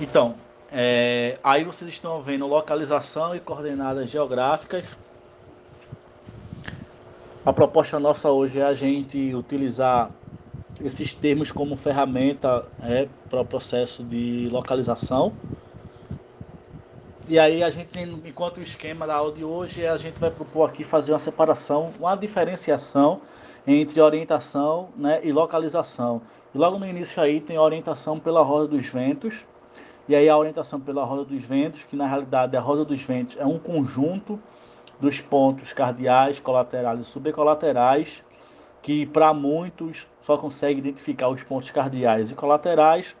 Então, é, aí vocês estão vendo localização e coordenadas geográficas. A proposta nossa hoje é a gente utilizar esses termos como ferramenta é, para o processo de localização. E aí a gente, enquanto o esquema da aula de hoje, a gente vai propor aqui fazer uma separação, uma diferenciação entre orientação né, e localização. E logo no início aí tem orientação pela roda dos ventos, e aí a orientação pela roda dos ventos, que na realidade a roda dos ventos é um conjunto dos pontos cardeais, colaterais e subcolaterais, que para muitos só consegue identificar os pontos cardeais e colaterais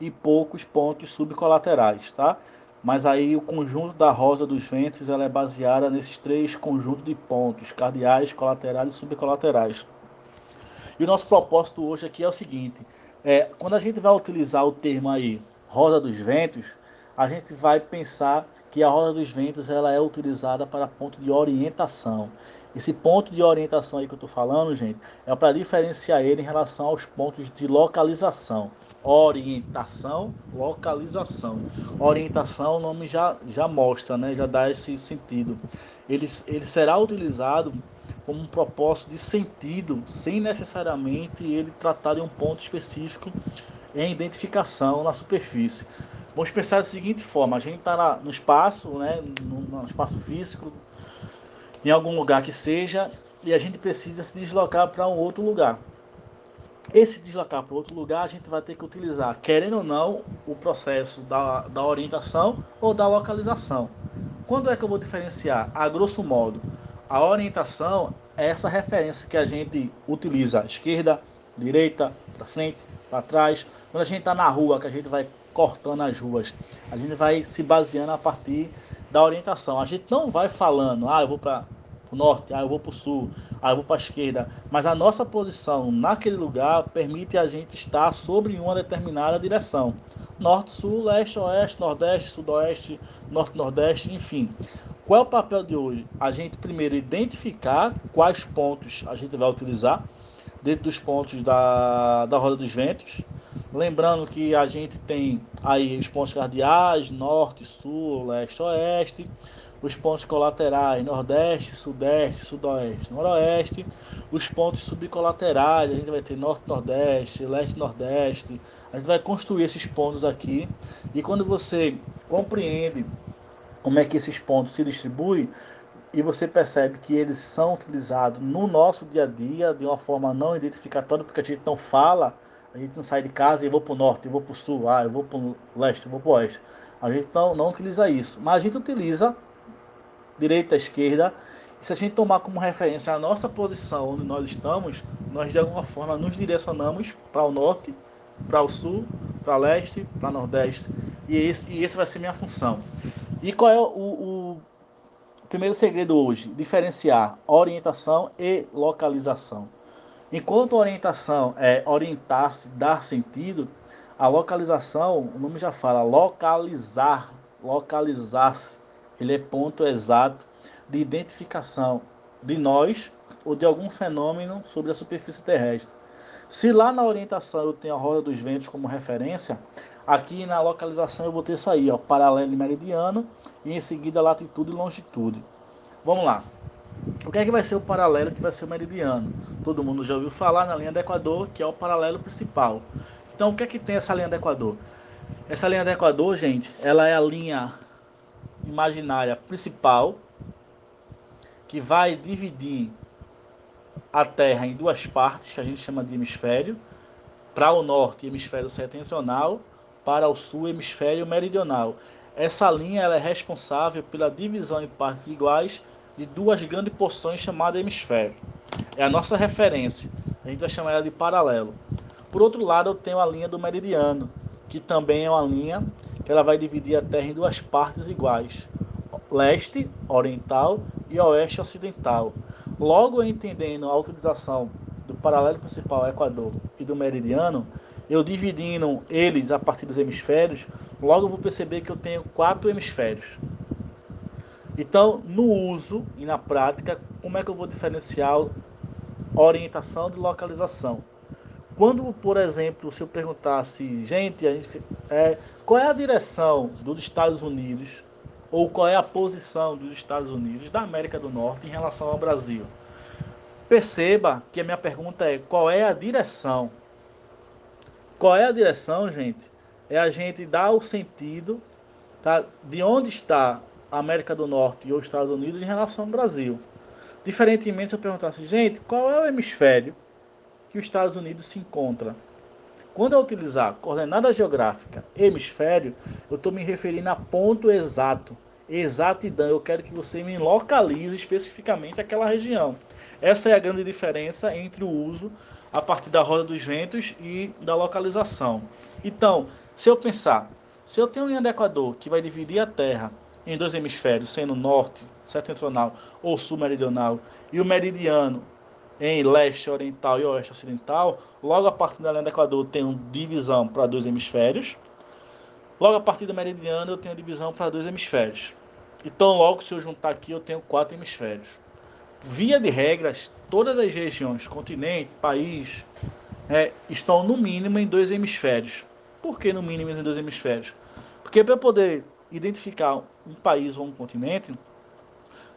e poucos pontos subcolaterais, tá? Mas aí o conjunto da rosa dos ventos ela é baseada nesses três conjuntos de pontos, cardeais, colaterais e subcolaterais. E o nosso propósito hoje aqui é o seguinte, é, quando a gente vai utilizar o termo aí roda dos ventos, a gente vai pensar que a roda dos ventos ela é utilizada para ponto de orientação. Esse ponto de orientação aí que eu estou falando, gente, é para diferenciar ele em relação aos pontos de localização. Orientação, localização. Orientação, o nome já, já mostra, né? já dá esse sentido. Ele, ele será utilizado como um propósito de sentido, sem necessariamente ele tratar de um ponto específico em identificação na superfície. Vamos pensar da seguinte forma: a gente está no espaço, né, no, no, espaço físico, em algum lugar que seja, e a gente precisa se deslocar para um outro lugar. Esse deslocar para outro lugar, a gente vai ter que utilizar, querendo ou não, o processo da, da orientação ou da localização. Quando é que eu vou diferenciar? A grosso modo, a orientação é essa referência que a gente utiliza, esquerda, direita, para frente, para trás. Quando a gente está na rua, que a gente vai cortando as ruas, a gente vai se baseando a partir da orientação. A gente não vai falando, ah, eu vou para o norte, ah, eu vou para o sul, ah, eu vou para a esquerda. Mas a nossa posição naquele lugar permite a gente estar sobre uma determinada direção. Norte, sul, leste, oeste, nordeste, sudoeste, norte, nordeste, enfim. Qual é o papel de hoje? A gente primeiro identificar quais pontos a gente vai utilizar dentro dos pontos da, da roda dos ventos. Lembrando que a gente tem aí os pontos cardeais, norte, sul, leste, oeste, os pontos colaterais, nordeste, sudeste, sudoeste, noroeste, os pontos subcolaterais, a gente vai ter norte, nordeste, leste, nordeste. A gente vai construir esses pontos aqui e quando você compreende como é que esses pontos se distribuem, e você percebe que eles são utilizados no nosso dia a dia de uma forma não identificatória, porque a gente não fala, a gente não sai de casa e vou para o norte, eu vou para o sul, ah, eu vou para o leste, eu vou para o oeste. A gente não, não utiliza isso, mas a gente utiliza direita, esquerda, e se a gente tomar como referência a nossa posição onde nós estamos, nós de alguma forma nos direcionamos para o norte, para o sul, para o leste, para o nordeste, e esse, e esse vai ser minha função. E qual é o, o Primeiro segredo hoje, diferenciar orientação e localização. Enquanto orientação é orientar-se, dar sentido, a localização, o nome já fala, localizar, localizar-se. Ele é ponto exato de identificação de nós ou de algum fenômeno sobre a superfície terrestre. Se lá na orientação eu tenho a roda dos ventos como referência, aqui na localização eu vou ter isso aí, ó, paralelo e meridiano, e em seguida latitude e longitude. Vamos lá. O que é que vai ser o paralelo que vai ser o meridiano? Todo mundo já ouviu falar na linha do Equador, que é o paralelo principal. Então, o que é que tem essa linha do Equador? Essa linha do Equador, gente, ela é a linha imaginária principal que vai dividir a Terra em duas partes, que a gente chama de hemisfério. Para o norte, hemisfério setentrional, para o sul, hemisfério meridional. Essa linha é responsável pela divisão em partes iguais de duas grandes porções chamadas hemisfério. É a nossa referência. A gente vai chamar ela de paralelo. Por outro lado, eu tenho a linha do meridiano, que também é uma linha que ela vai dividir a Terra em duas partes iguais: leste, oriental e oeste ocidental. Logo, entendendo a utilização do paralelo principal Equador e do meridiano, eu dividindo eles a partir dos hemisférios, logo eu vou perceber que eu tenho quatro hemisférios. Então, no uso e na prática, como é que eu vou diferenciar orientação de localização? Quando, por exemplo, se eu perguntasse, gente, gente é, qual é a direção dos Estados Unidos ou qual é a posição dos Estados Unidos da América do Norte em relação ao Brasil? Perceba que a minha pergunta é qual é a direção? Qual é a direção, gente? É a gente dar o sentido tá, de onde está a América do Norte e os Estados Unidos em relação ao Brasil. Diferentemente, se eu perguntasse, gente, qual é o hemisfério que os Estados Unidos se encontra? Quando eu utilizar coordenada geográfica hemisfério, eu estou me referindo a ponto exato, exatidão. Eu quero que você me localize especificamente aquela região. Essa é a grande diferença entre o uso a partir da roda dos ventos e da localização. Então, se eu pensar, se eu tenho uma linha do Equador que vai dividir a Terra em dois hemisférios, sendo norte, setentrional ou sul meridional, e o meridiano em leste oriental e oeste ocidental, logo a partir da linha do Equador eu tenho divisão para dois hemisférios. Logo a partir do meridiano eu tenho divisão para dois hemisférios. Então, logo se eu juntar aqui eu tenho quatro hemisférios. Via de regras, todas as regiões, continente, país, é, estão no mínimo em dois hemisférios. Por que no mínimo em dois hemisférios? Porque para poder identificar um país ou um continente,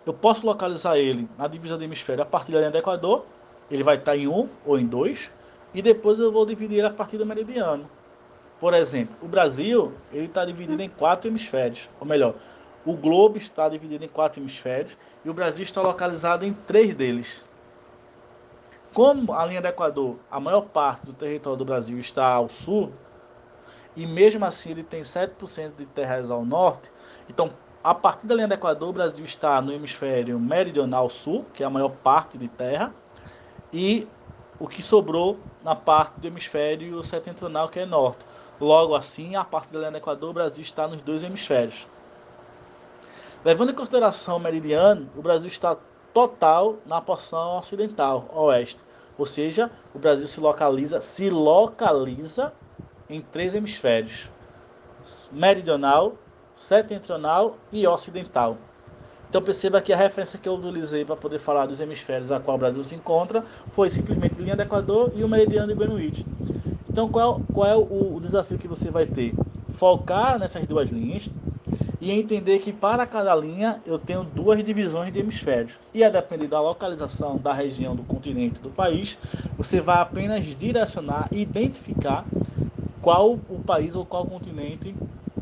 eu posso localizar ele na divisão do hemisfério a partir da linha do Equador, ele vai estar em um ou em dois, e depois eu vou dividir a partir do meridiano. Por exemplo, o Brasil ele está dividido em quatro hemisférios, ou melhor, o globo está dividido em quatro hemisférios e o Brasil está localizado em três deles. Como a linha do Equador, a maior parte do território do Brasil está ao sul, e mesmo assim ele tem 7% de terras ao norte. Então, a partir da linha do Equador, o Brasil está no hemisfério meridional sul, que é a maior parte de terra, e o que sobrou na parte do hemisfério setentrional, que é norte. Logo assim, a partir da linha do Equador, o Brasil está nos dois hemisférios. Levando em consideração o meridiano, o Brasil está total na porção ocidental, oeste. Ou seja, o Brasil se localiza, se localiza em três hemisférios: meridional, setentrional e ocidental. Então perceba que a referência que eu utilizei para poder falar dos hemisférios a qual o Brasil se encontra foi simplesmente linha do Equador e o meridiano de Greenwich. Então qual, qual é o, o desafio que você vai ter? Focar nessas duas linhas e entender que para cada linha eu tenho duas divisões de hemisférios. E a depender da localização da região do continente do país, você vai apenas direcionar e identificar qual o país ou qual continente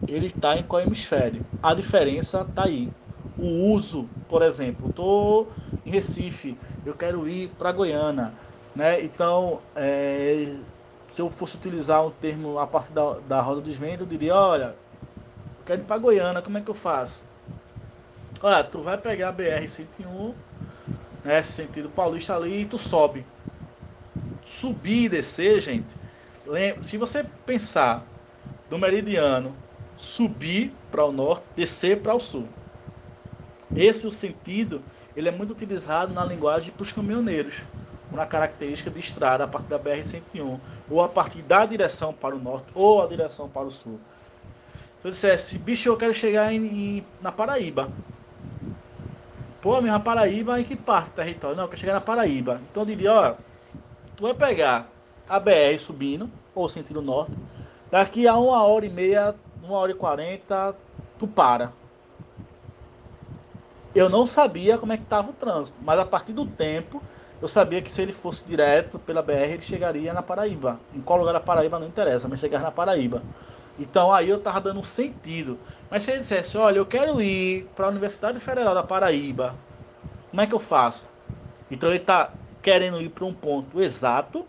ele está em qual hemisfério. A diferença está aí. O uso, por exemplo, estou em Recife, eu quero ir para Goiânia, né? Então, é, se eu fosse utilizar um termo a partir da, da roda dos ventos, eu diria, olha, eu quero ir para Goiânia, como é que eu faço? Olha, tu vai pegar a BR-101, né, sentido paulista ali, e tu sobe. Subir e descer, gente, se você pensar do meridiano subir para o norte, descer para o sul. Esse é o sentido, ele é muito utilizado na linguagem para os caminhoneiros, uma característica de estrada a partir da BR-101, ou a partir da direção para o norte, ou a direção para o sul. Se eu dissesse, bicho, eu quero chegar em, em, na Paraíba. Pô, minha Paraíba, em que parte do território? Não, eu quero chegar na Paraíba. Então eu diria, ó, tu vai pegar a BR subindo, ou sentido norte. Daqui a uma hora e meia, uma hora e quarenta, tu para. Eu não sabia como é que estava o trânsito, mas a partir do tempo eu sabia que se ele fosse direto pela BR, ele chegaria na Paraíba. Em qual lugar da Paraíba não interessa, mas chegar na Paraíba. Então aí eu estava dando um sentido. Mas se ele dissesse, olha, eu quero ir para a Universidade Federal da Paraíba, como é que eu faço? Então ele está querendo ir para um ponto exato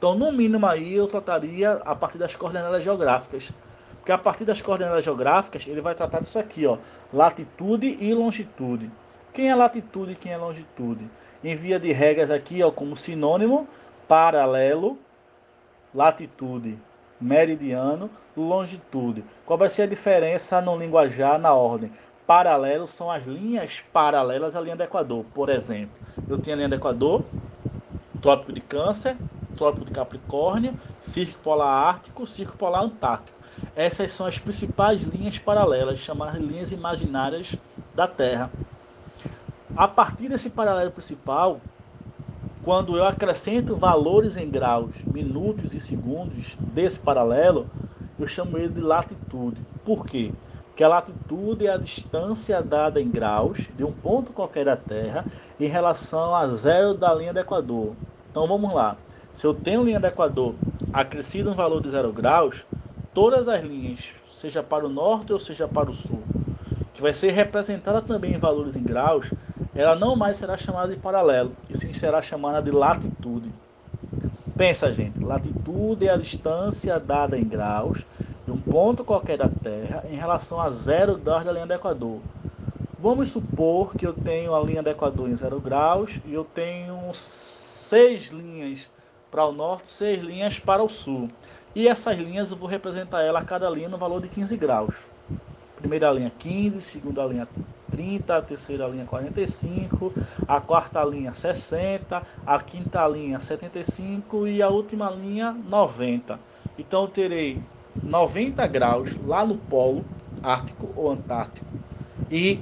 então, no mínimo aí eu trataria a partir das coordenadas geográficas. Porque a partir das coordenadas geográficas, ele vai tratar disso aqui, ó, latitude e longitude. Quem é latitude e quem é longitude? Em via de regras aqui, ó, como sinônimo, paralelo, latitude, meridiano, longitude. Qual vai ser a diferença no linguajar, na ordem? Paralelo são as linhas paralelas à linha do Equador. Por exemplo, eu tenho a linha do Equador, Trópico de Câncer, Trópico de Capricórnio, Círculo Polar Ártico, Círculo Polar Antártico. Essas são as principais linhas paralelas, chamadas linhas imaginárias da Terra. A partir desse paralelo principal, quando eu acrescento valores em graus, minutos e segundos desse paralelo, eu chamo ele de latitude. Por quê? Porque a latitude é a distância dada em graus de um ponto qualquer da Terra em relação a zero da linha do Equador. Então vamos lá. Se eu tenho linha do Equador acrescida um valor de zero graus, todas as linhas, seja para o norte ou seja para o sul, que vai ser representada também em valores em graus, ela não mais será chamada de paralelo, e sim será chamada de latitude. Pensa, gente, latitude é a distância dada em graus de um ponto qualquer da Terra em relação a zero graus da linha do Equador. Vamos supor que eu tenho a linha do Equador em zero graus e eu tenho seis linhas para o norte, seis linhas para o sul. E essas linhas eu vou representar ela, cada linha no valor de 15 graus. Primeira linha 15, segunda linha 30, a terceira linha 45, a quarta linha 60, a quinta linha 75 e a última linha 90. Então eu terei 90 graus lá no polo ártico ou antártico e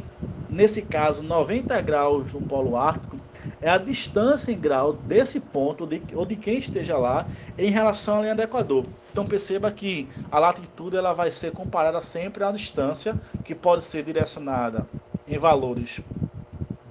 nesse caso 90 graus no polo ártico é a distância em grau desse ponto de, ou de quem esteja lá em relação à linha do Equador. Então perceba que a latitude ela vai ser comparada sempre à distância que pode ser direcionada em valores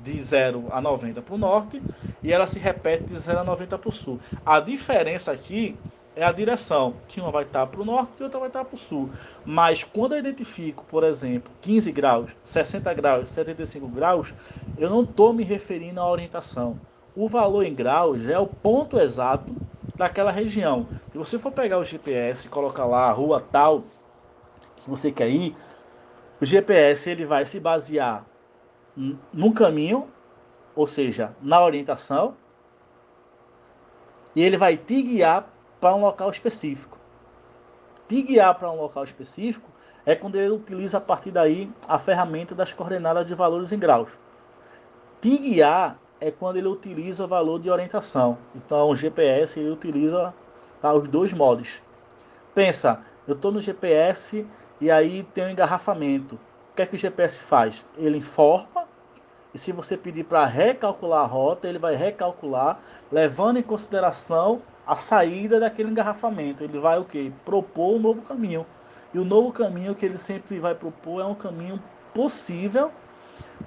de 0 a 90 para o norte e ela se repete de 0 a 90 para o sul. A diferença aqui é a direção, que uma vai estar para o norte e outra vai estar para o sul. Mas quando eu identifico, por exemplo, 15 graus, 60 graus, 75 graus, eu não estou me referindo à orientação. O valor em graus é o ponto exato daquela região. Se você for pegar o GPS e colocar lá a rua tal que você quer ir, o GPS ele vai se basear no caminho, ou seja, na orientação, e ele vai te guiar para um local específico. Te guiar para um local específico é quando ele utiliza a partir daí a ferramenta das coordenadas de valores em graus. Te guiar é quando ele utiliza o valor de orientação. Então o GPS ele utiliza tá, os dois modos. Pensa, eu estou no GPS e aí tem um engarrafamento. O que é que o GPS faz? Ele informa e se você pedir para recalcular a rota, ele vai recalcular, levando em consideração a saída daquele engarrafamento. Ele vai o que? Propor um novo caminho. E o novo caminho que ele sempre vai propor é um caminho possível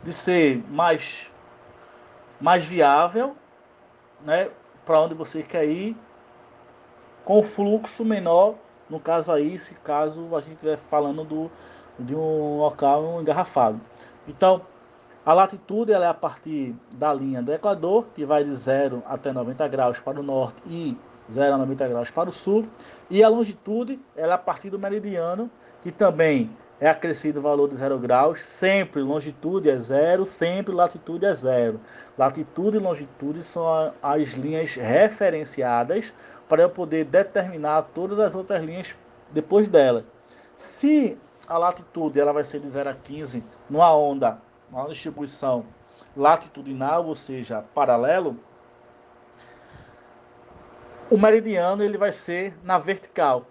de ser mais, mais viável, né, para onde você quer ir, com fluxo menor no caso aí, se caso a gente estiver falando do, de um local engarrafado. Então, a latitude ela é a partir da linha do Equador, que vai de 0 até 90 graus para o norte e 0 a 90 graus para o sul. E a longitude ela é a partir do meridiano, que também é acrescido o valor de 0 graus. Sempre longitude é zero, sempre latitude é zero. Latitude e longitude são as linhas referenciadas para eu poder determinar todas as outras linhas depois dela. Se a latitude ela vai ser de 0 a 15 numa onda, uma distribuição latitudinal, ou seja, paralelo, o meridiano ele vai ser na vertical.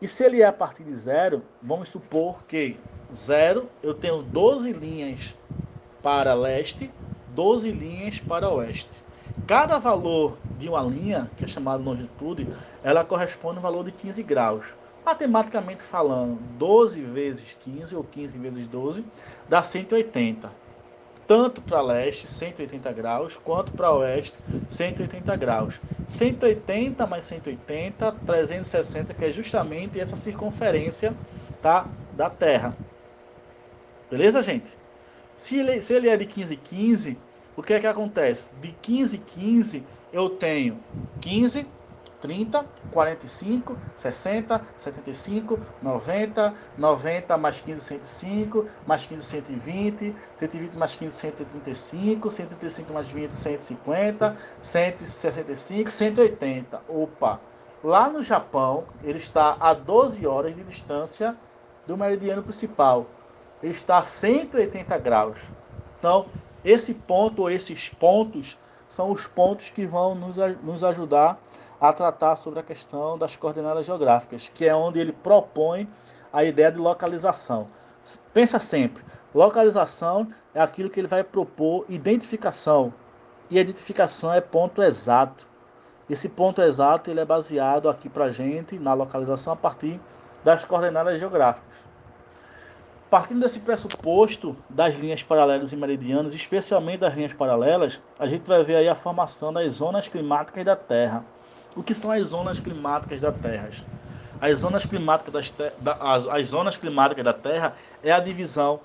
E se ele é a partir de zero, vamos supor que zero eu tenho 12 linhas para leste, 12 linhas para oeste. Cada valor de uma linha, que é chamada longitude, ela corresponde a um valor de 15 graus. Matematicamente falando, 12 vezes 15 ou 15 vezes 12 dá 180. Tanto para leste, 180 graus, quanto para oeste, 180 graus. 180 mais 180, 360, que é justamente essa circunferência tá, da Terra. Beleza, gente? Se ele, se ele é de 15 15, o que é que acontece? De 15 15 eu tenho 15, 30, 45, 60, 75, 90, 90 mais 15, 105, mais 15, 120, 120 mais 15, 135, 135 mais 20, 150, 165, 180. Opa! Lá no Japão, ele está a 12 horas de distância do meridiano principal. Ele está a 180 graus. Então, esse ponto ou esses pontos são os pontos que vão nos, nos ajudar a tratar sobre a questão das coordenadas geográficas, que é onde ele propõe a ideia de localização. Pensa sempre, localização é aquilo que ele vai propor identificação. e identificação é ponto exato. Esse ponto exato ele é baseado aqui para gente na localização a partir das coordenadas geográficas. Partindo desse pressuposto das linhas paralelas e meridianas, especialmente das linhas paralelas, a gente vai ver aí a formação das zonas climáticas da Terra. O que são as zonas climáticas da Terra? As zonas climáticas, das te... as, as zonas climáticas da Terra é a divisão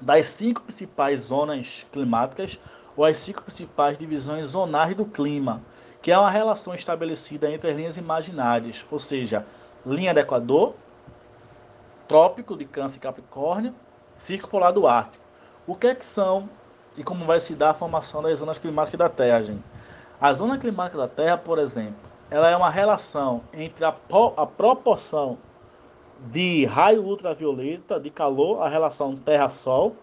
das cinco principais zonas climáticas ou as cinco principais divisões zonais do clima, que é uma relação estabelecida entre as linhas imaginárias, ou seja, linha do Equador, trópico de Câncer e Capricórnio, círculo polar do Ártico. O que é que são e como vai se dar a formação das zonas climáticas da Terra, gente? A zona climática da Terra, por exemplo, ela é uma relação entre a, a proporção de raio ultravioleta, de calor, a relação Terra-Sol,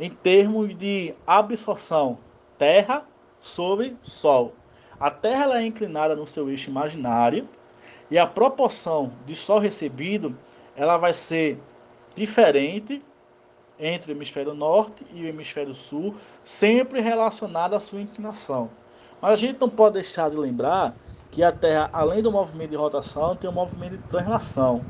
em termos de absorção Terra sobre Sol. A Terra ela é inclinada no seu eixo imaginário e a proporção de Sol recebido ela vai ser diferente entre o hemisfério norte e o hemisfério sul, sempre relacionada à sua inclinação. Mas a gente não pode deixar de lembrar que a Terra, além do movimento de rotação, tem um movimento de translação,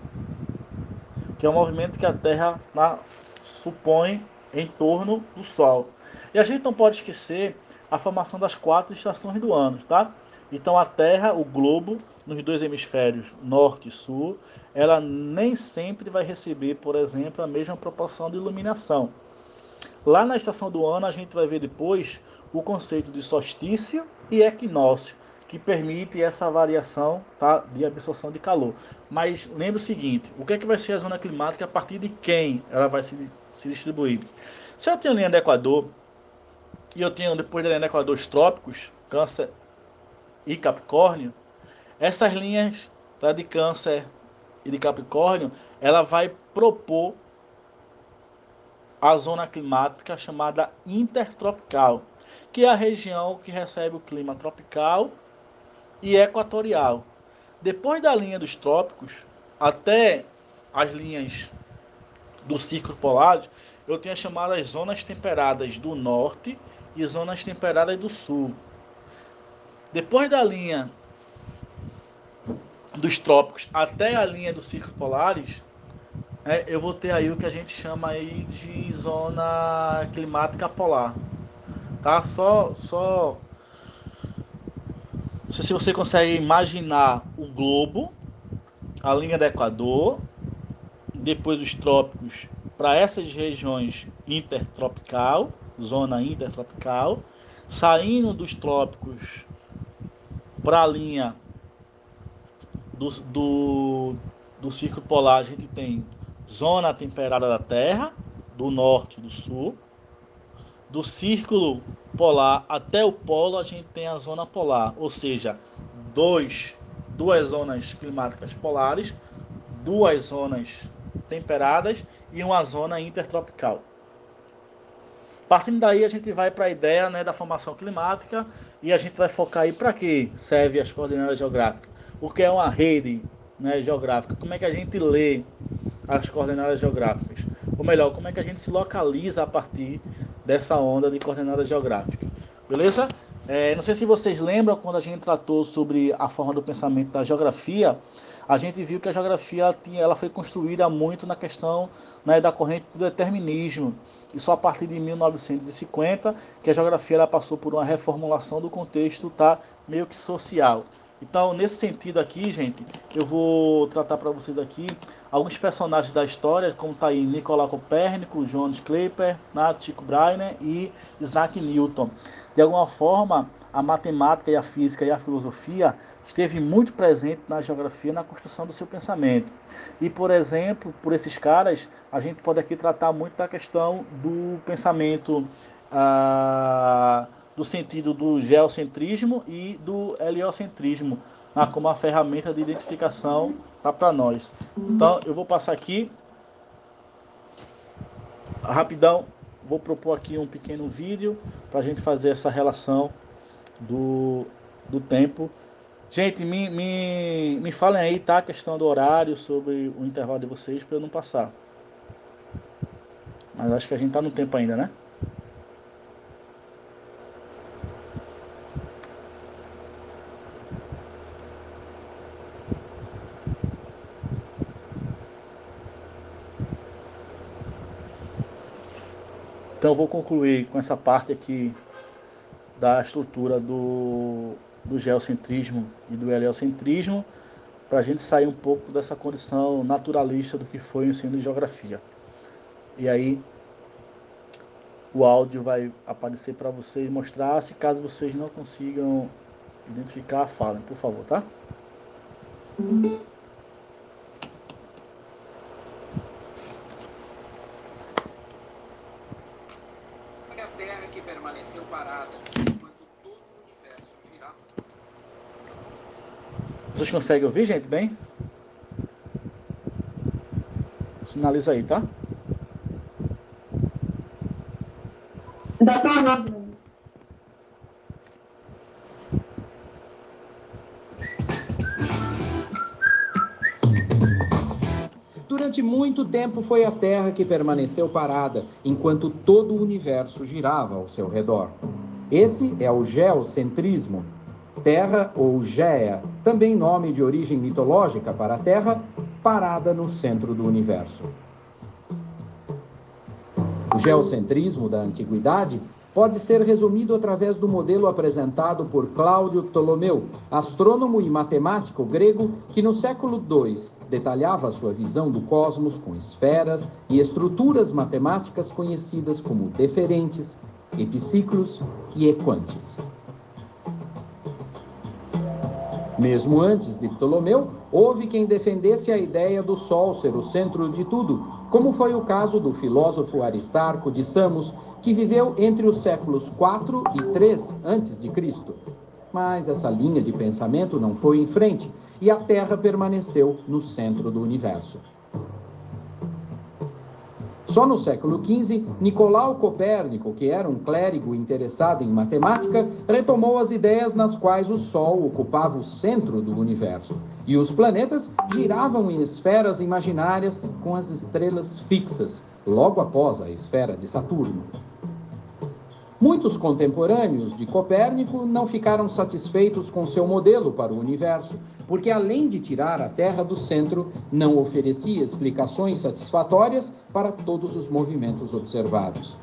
que é um movimento que a Terra na, supõe em torno do Sol. E a gente não pode esquecer a formação das quatro estações do ano, tá? Então a Terra, o globo, nos dois hemisférios norte e sul, ela nem sempre vai receber, por exemplo, a mesma proporção de iluminação. Lá na estação do ano a gente vai ver depois o conceito de solstício e equinócio, que permite essa variação tá, de absorção de calor. Mas lembre o seguinte, o que é que vai ser a zona climática a partir de quem ela vai se, se distribuir? Se eu tenho linha do Equador e eu tenho depois da linha do Equador os trópicos, câncer e Capricórnio, essas linhas tá, de Câncer e de Capricórnio, ela vai propor a zona climática chamada intertropical, que é a região que recebe o clima tropical e equatorial. Depois da linha dos trópicos até as linhas do círculo polar, eu tenho as chamadas zonas temperadas do norte e zonas temperadas do sul. Depois da linha dos trópicos até a linha do círculo polares, é, eu vou ter aí o que a gente chama aí de zona climática polar. Tá? Só, só não sei se você consegue imaginar o globo, a linha do Equador, depois dos trópicos para essas regiões intertropical, zona intertropical, saindo dos trópicos para a linha do, do, do círculo polar, a gente tem zona temperada da Terra, do norte e do sul. Do círculo polar até o polo, a gente tem a zona polar, ou seja, dois, duas zonas climáticas polares, duas zonas temperadas e uma zona intertropical. Partindo daí, a gente vai para a ideia né, da formação climática e a gente vai focar aí para que serve as coordenadas geográficas. O que é uma rede né, geográfica? Como é que a gente lê as coordenadas geográficas? Ou melhor, como é que a gente se localiza a partir dessa onda de coordenadas geográficas? Beleza? É, não sei se vocês lembram quando a gente tratou sobre a forma do pensamento da geografia, a gente viu que a geografia tinha, ela foi construída muito na questão né, da corrente do determinismo. E só a partir de 1950 que a geografia ela passou por uma reformulação do contexto tá, meio que social. Então, nesse sentido aqui, gente, eu vou tratar para vocês aqui alguns personagens da história, como está aí Nicolau Copérnico, Johannes Kepler, Nath Chico Breiner e Isaac Newton. De alguma forma, a matemática e a física e a filosofia esteve muito presente na geografia, na construção do seu pensamento. E, por exemplo, por esses caras, a gente pode aqui tratar muito da questão do pensamento, ah, do sentido do geocentrismo e do heliocentrismo, ah, como uma ferramenta de identificação tá, para nós. Então, eu vou passar aqui, rapidão, vou propor aqui um pequeno vídeo para a gente fazer essa relação do, do tempo Gente, me, me, me falem aí, tá? A questão do horário, sobre o intervalo de vocês, para eu não passar. Mas acho que a gente tá no tempo ainda, né? Então vou concluir com essa parte aqui da estrutura do, do geocentrismo e do heliocentrismo, para a gente sair um pouco dessa condição naturalista do que foi o ensino de geografia. E aí o áudio vai aparecer para vocês mostrar, se caso vocês não consigam identificar, falem, por favor, tá Terra que permaneceu parada enquanto todo o universo girava. Vocês conseguem ouvir, gente, bem? Sinaliza aí, tá? Dá pra ouvir. Durante muito tempo foi a Terra que permaneceu parada, enquanto todo o universo girava ao seu redor. Esse é o geocentrismo. Terra ou Géa, também nome de origem mitológica para a Terra, parada no centro do universo. O geocentrismo da antiguidade pode ser resumido através do modelo apresentado por Cláudio Ptolomeu, astrônomo e matemático grego que no século II detalhava sua visão do cosmos com esferas e estruturas matemáticas conhecidas como deferentes, epiciclos e equantes. Mesmo antes de Ptolomeu, houve quem defendesse a ideia do Sol ser o centro de tudo, como foi o caso do filósofo Aristarco de Samos, que viveu entre os séculos 4 e 3 a.C. Mas essa linha de pensamento não foi em frente e a Terra permaneceu no centro do universo. Só no século XV, Nicolau Copérnico, que era um clérigo interessado em matemática, retomou as ideias nas quais o Sol ocupava o centro do universo e os planetas giravam em esferas imaginárias com as estrelas fixas, logo após a esfera de Saturno. Muitos contemporâneos de Copérnico não ficaram satisfeitos com seu modelo para o universo, porque além de tirar a Terra do centro, não oferecia explicações satisfatórias para todos os movimentos observados.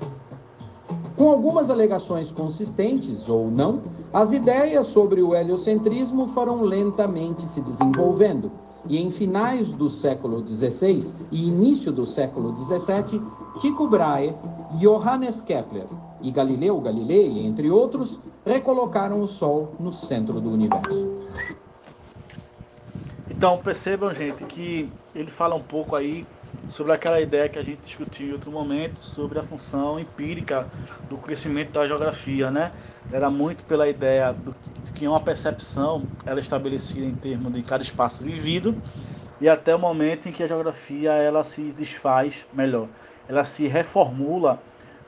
Com algumas alegações consistentes ou não, as ideias sobre o heliocentrismo foram lentamente se desenvolvendo, e em finais do século XVI e início do século XVII, Tycho Brahe, Johannes Kepler e Galileu Galilei, entre outros, recolocaram o Sol no centro do universo. Então percebam, gente, que ele fala um pouco aí sobre aquela ideia que a gente discutiu em outro momento sobre a função empírica do conhecimento da geografia, né? Era muito pela ideia do, de que uma percepção era estabelecida em termos de cada espaço vivido e até o momento em que a geografia ela se desfaz melhor, ela se reformula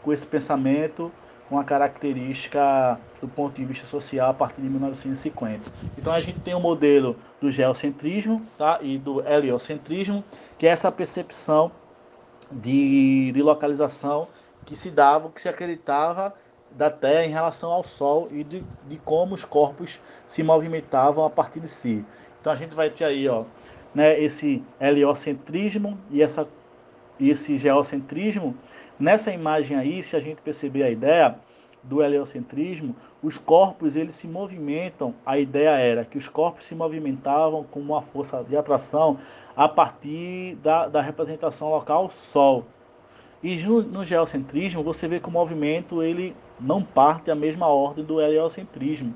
com esse pensamento com a característica do ponto de vista social a partir de 1950. Então a gente tem o um modelo do geocentrismo tá? e do heliocentrismo, que é essa percepção de, de localização que se dava, que se acreditava da Terra em relação ao Sol e de, de como os corpos se movimentavam a partir de si. Então a gente vai ter aí ó, né, esse heliocentrismo e, essa, e esse geocentrismo Nessa imagem aí, se a gente perceber a ideia do heliocentrismo, os corpos eles se movimentam. A ideia era que os corpos se movimentavam com uma força de atração a partir da, da representação local Sol. E no, no, geocentrismo você vê que o movimento ele não parte da mesma ordem do heliocentrismo.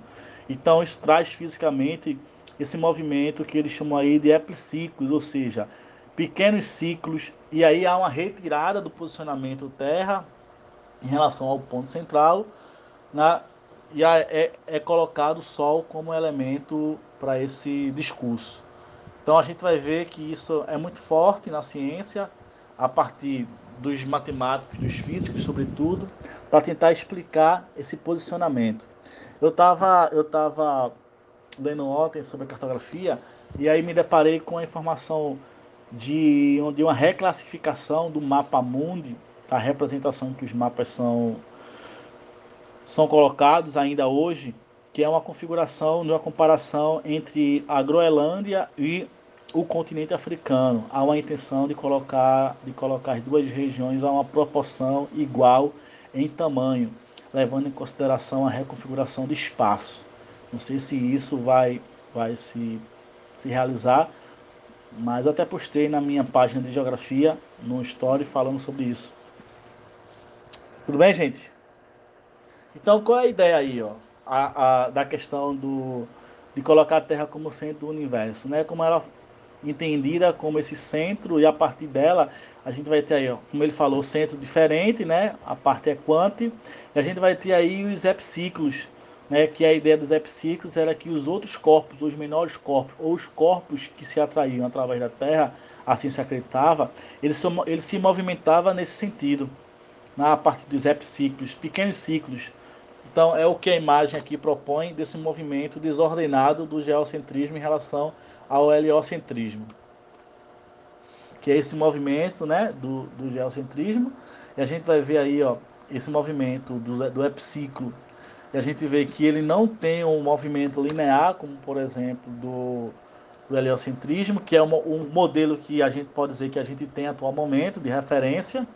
Então isso traz fisicamente esse movimento que eles chamam aí de epiciclos, ou seja, pequenos ciclos, e aí há uma retirada do posicionamento Terra em relação ao ponto central, na, e é, é colocado o Sol como elemento para esse discurso. Então a gente vai ver que isso é muito forte na ciência, a partir dos matemáticos, dos físicos, sobretudo, para tentar explicar esse posicionamento. Eu estava eu tava lendo ontem sobre a cartografia e aí me deparei com a informação de, de uma reclassificação do mapa mundi, a representação que os mapas são, são colocados ainda hoje, que é uma configuração, uma comparação entre a Groenlândia e o continente africano. Há uma intenção de colocar, de colocar as duas regiões a uma proporção igual em tamanho, levando em consideração a reconfiguração de espaço. Não sei se isso vai, vai se, se realizar, mas até postei na minha página de geografia, no story, falando sobre isso. Tudo bem, gente? Então, qual é a ideia aí, ó, a, a, da questão do, de colocar a Terra como centro do universo, né? Como ela entendida como esse centro e a partir dela a gente vai ter aí, ó, como ele falou, centro diferente, né? A parte é quant e a gente vai ter aí os epiciclos, né? Que a ideia dos epiciclos era que os outros corpos, os menores corpos ou os corpos que se atraíam através da Terra, assim se acreditava, ele, ele se movimentava nesse sentido, na parte dos epiciclos, pequenos ciclos. Então é o que a imagem aqui propõe desse movimento desordenado do geocentrismo em relação ao heliocentrismo, que é esse movimento né, do, do geocentrismo. E a gente vai ver aí ó, esse movimento do, do. E a gente vê que ele não tem um movimento linear, como por exemplo do, do heliocentrismo, que é um, um modelo que a gente pode dizer que a gente tem atual momento de referência.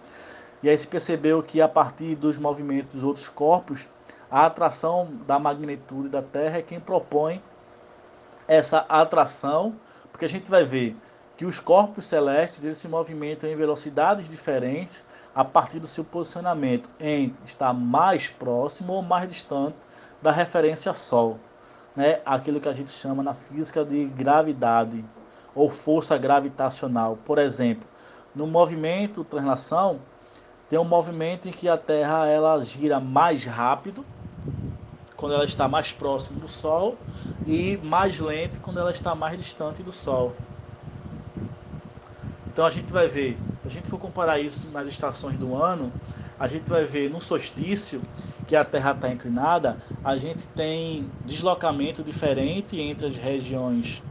E aí se percebeu que a partir dos movimentos dos outros corpos, a atração da magnitude da Terra é quem propõe essa atração, porque a gente vai ver que os corpos celestes eles se movimentam em velocidades diferentes a partir do seu posicionamento em estar mais próximo ou mais distante da referência Sol, né? Aquilo que a gente chama na física de gravidade ou força gravitacional. Por exemplo, no movimento translação tem um movimento em que a Terra ela gira mais rápido quando ela está mais próxima do Sol e mais lento quando ela está mais distante do Sol. Então a gente vai ver, se a gente for comparar isso nas estações do ano, a gente vai ver no solstício, que a Terra está inclinada, a gente tem deslocamento diferente entre as regiões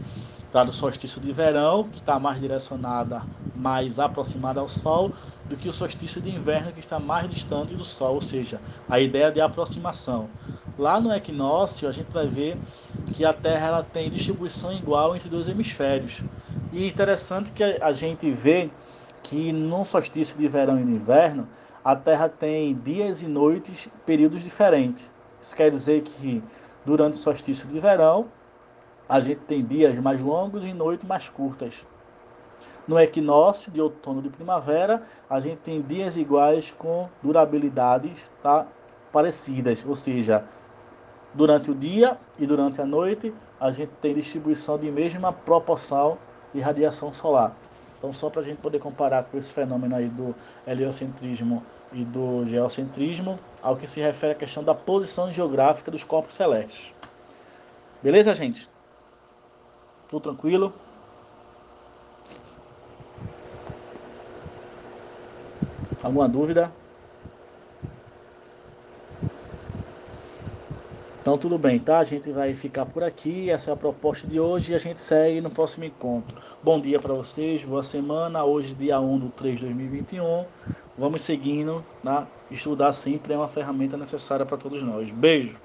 tá, do solstício de verão, que está mais direcionada, mais aproximada ao Sol, do que o solstício de inverno, que está mais distante do Sol, ou seja, a ideia de aproximação. Lá no equinócio, a gente vai ver que a Terra ela tem distribuição igual entre dois hemisférios. E interessante que a gente vê que no solstício de verão e de inverno, a Terra tem dias e noites, períodos diferentes. Isso quer dizer que durante o solstício de verão, a gente tem dias mais longos e noites mais curtas. No equinócio de outono e de primavera, a gente tem dias iguais com durabilidades tá, parecidas, ou seja, durante o dia e durante a noite, a gente tem distribuição de mesma proporção de radiação solar. Então, só para a gente poder comparar com esse fenômeno aí do heliocentrismo e do geocentrismo, ao que se refere à questão da posição geográfica dos corpos celestes. Beleza, gente? Tudo tranquilo? Alguma dúvida? Então tudo bem, tá? A gente vai ficar por aqui. Essa é a proposta de hoje e a gente segue no próximo encontro. Bom dia para vocês, boa semana. Hoje, dia 1 de 3 de 2021. Vamos seguindo, tá? Estudar sempre é uma ferramenta necessária para todos nós. Beijo!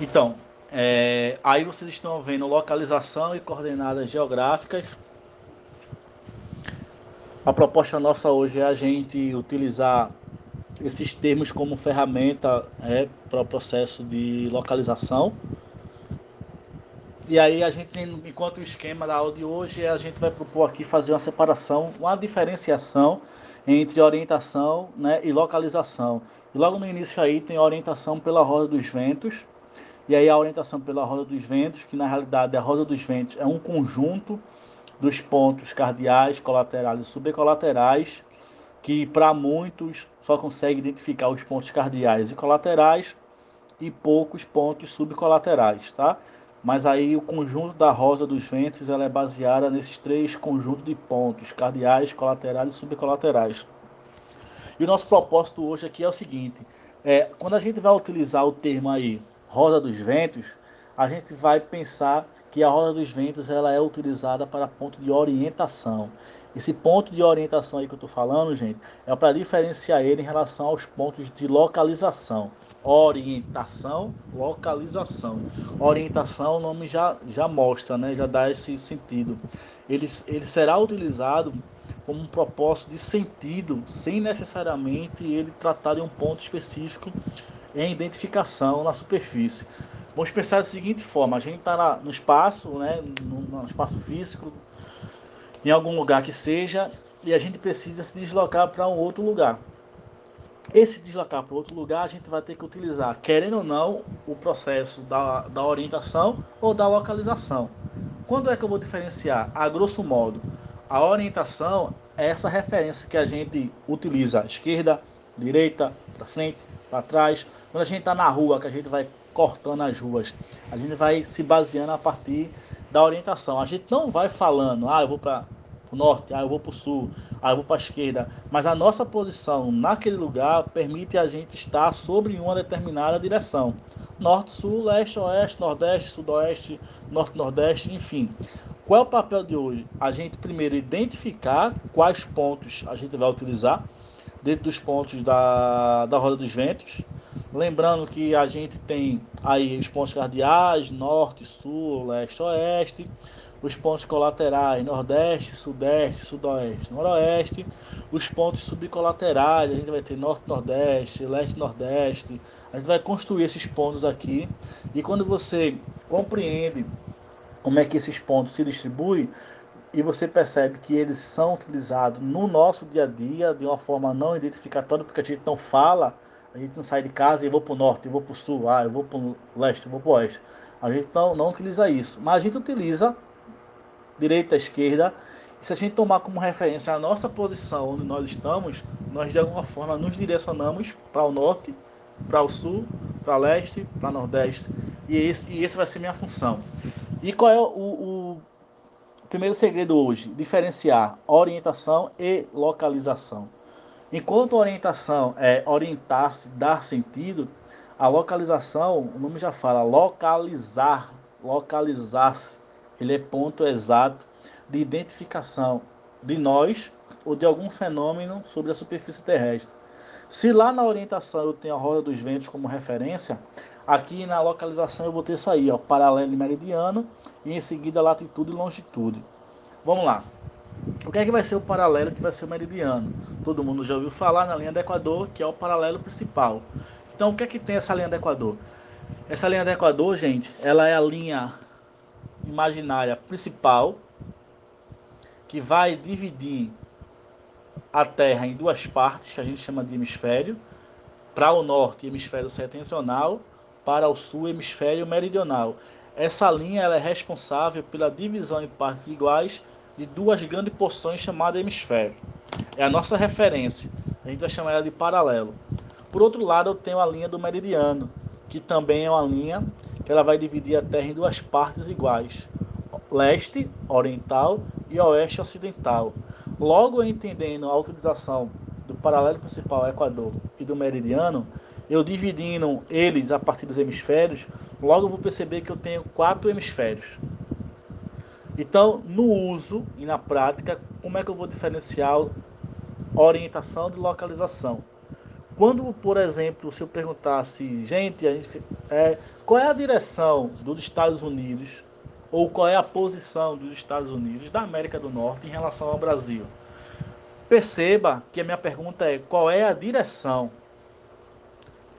Então, é, aí vocês estão vendo localização e coordenadas geográficas. A proposta nossa hoje é a gente utilizar esses termos como ferramenta é, para o processo de localização. E aí a gente, enquanto o esquema da aula de hoje, a gente vai propor aqui fazer uma separação, uma diferenciação entre orientação né, e localização. E logo no início aí tem a orientação pela roda dos ventos, e aí a orientação pela roda dos ventos, que na realidade a roda dos ventos é um conjunto dos pontos cardeais, colaterais e subcolaterais que para muitos só consegue identificar os pontos cardeais e colaterais e poucos pontos subcolaterais, tá? Mas aí o conjunto da rosa dos ventos ela é baseada nesses três conjuntos de pontos cardeais, colaterais e subcolaterais. E o nosso propósito hoje aqui é o seguinte: é, quando a gente vai utilizar o termo aí rosa dos ventos, a gente vai pensar que a roda dos ventos ela é utilizada para ponto de orientação. Esse ponto de orientação aí que eu estou falando, gente, é para diferenciar ele em relação aos pontos de localização. Orientação, localização. Orientação, o nome já, já mostra, né? já dá esse sentido. Ele, ele será utilizado como um propósito de sentido, sem necessariamente ele tratar de um ponto específico em identificação na superfície. Vamos pensar da seguinte forma: a gente está no espaço, né, no, no espaço físico, em algum lugar que seja, e a gente precisa se deslocar para um outro lugar. Esse deslocar para outro lugar, a gente vai ter que utilizar, querendo ou não, o processo da, da orientação ou da localização. Quando é que eu vou diferenciar? A grosso modo, a orientação é essa referência que a gente utiliza, esquerda, direita, para frente, para trás. Quando a gente está na rua, que a gente vai cortando as ruas, a gente vai se baseando a partir da orientação. A gente não vai falando, ah, eu vou para o norte, ah, eu vou para o sul, ah, eu vou para a esquerda. Mas a nossa posição naquele lugar permite a gente estar sobre uma determinada direção. Norte, sul, leste, oeste, nordeste, sudoeste, norte, nordeste, enfim. Qual é o papel de hoje? A gente primeiro identificar quais pontos a gente vai utilizar dentro dos pontos da, da roda dos ventos. Lembrando que a gente tem aí os pontos cardeais, norte, sul, leste, oeste, os pontos colaterais, nordeste, sudeste, sudoeste, noroeste, os pontos subcolaterais, a gente vai ter norte, nordeste, leste, nordeste. A gente vai construir esses pontos aqui e quando você compreende como é que esses pontos se distribuem, e você percebe que eles são utilizados no nosso dia a dia de uma forma não identificatória, porque a gente não fala, a gente não sai de casa e vou para o norte, eu vou para o sul, ah, eu vou para o leste, eu vou para o oeste. A gente não, não utiliza isso, mas a gente utiliza direita, esquerda, e se a gente tomar como referência a nossa posição onde nós estamos, nós de alguma forma nos direcionamos para o norte, para o sul, para leste, para nordeste, e esse, e esse vai ser minha função. E qual é o, o primeiro segredo hoje, diferenciar orientação e localização. Enquanto orientação é orientar-se, dar sentido, a localização, o nome já fala, localizar, localizar-se. Ele é ponto exato de identificação de nós ou de algum fenômeno sobre a superfície terrestre. Se lá na orientação eu tenho a roda dos ventos como referência, aqui na localização eu vou ter isso aí, ó, paralelo e meridiano, e em seguida latitude e longitude. Vamos lá. O que é que vai ser o paralelo que vai ser o meridiano? Todo mundo já ouviu falar na linha do Equador, que é o paralelo principal. Então, o que é que tem essa linha do Equador? Essa linha do Equador, gente, ela é a linha imaginária principal que vai dividir a Terra em duas partes, que a gente chama de hemisfério. Para o norte, hemisfério setentrional, para o sul, hemisfério meridional. Essa linha ela é responsável pela divisão em partes iguais de duas grandes porções chamadas hemisfério. É a nossa referência. A gente vai chamar ela de paralelo. Por outro lado, eu tenho a linha do meridiano, que também é uma linha que ela vai dividir a Terra em duas partes iguais: leste, oriental e oeste ocidental. Logo, entendendo a utilização do paralelo principal Equador e do meridiano, eu dividindo eles a partir dos hemisférios, logo vou perceber que eu tenho quatro hemisférios. Então, no uso e na prática, como é que eu vou diferenciar orientação de localização? Quando, por exemplo, se eu perguntasse, gente, gente é, qual é a direção dos Estados Unidos ou qual é a posição dos Estados Unidos da América do Norte em relação ao Brasil? Perceba que a minha pergunta é qual é a direção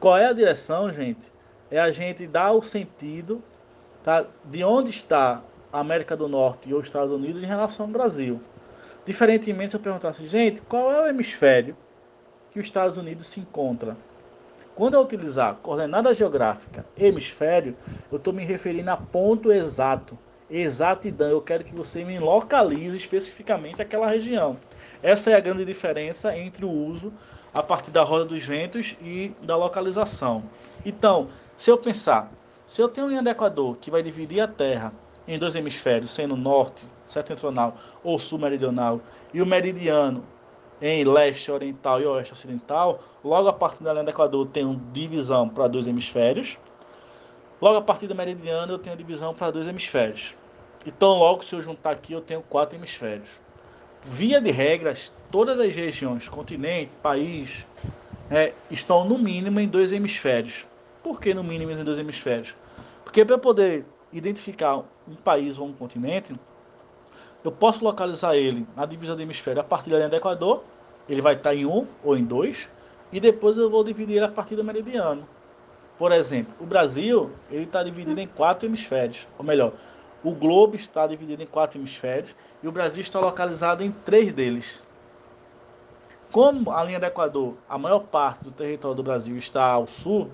qual é a direção, gente? É a gente dar o sentido tá, de onde está América do Norte e os Estados Unidos em relação ao Brasil. Diferentemente, se eu perguntasse, gente, qual é o hemisfério que os Estados Unidos se encontra? Quando eu utilizar coordenada geográfica hemisfério, eu estou me referindo a ponto exato, exatidão. Eu quero que você me localize especificamente aquela região. Essa é a grande diferença entre o uso a partir da roda dos ventos e da localização. Então, se eu pensar, se eu tenho uma linha do Equador que vai dividir a Terra em dois hemisférios, sendo norte, setentrional ou sul meridional, e o meridiano em leste oriental e oeste ocidental, logo a partir da linha do Equador eu tenho divisão para dois hemisférios. Logo a partir do meridiano eu tenho divisão para dois hemisférios. Então, logo se eu juntar aqui eu tenho quatro hemisférios via de regras, todas as regiões, continente, país, é, estão no mínimo em dois hemisférios. Por que no mínimo em dois hemisférios? Porque para poder identificar um país ou um continente, eu posso localizar ele na divisão do hemisfério a partir da linha do Equador, ele vai estar em um ou em dois, e depois eu vou dividir a partir do meridiano. Por exemplo, o Brasil ele está dividido em quatro hemisférios, ou melhor, o globo está dividido em quatro hemisférios e o Brasil está localizado em três deles. Como a linha do Equador, a maior parte do território do Brasil está ao sul,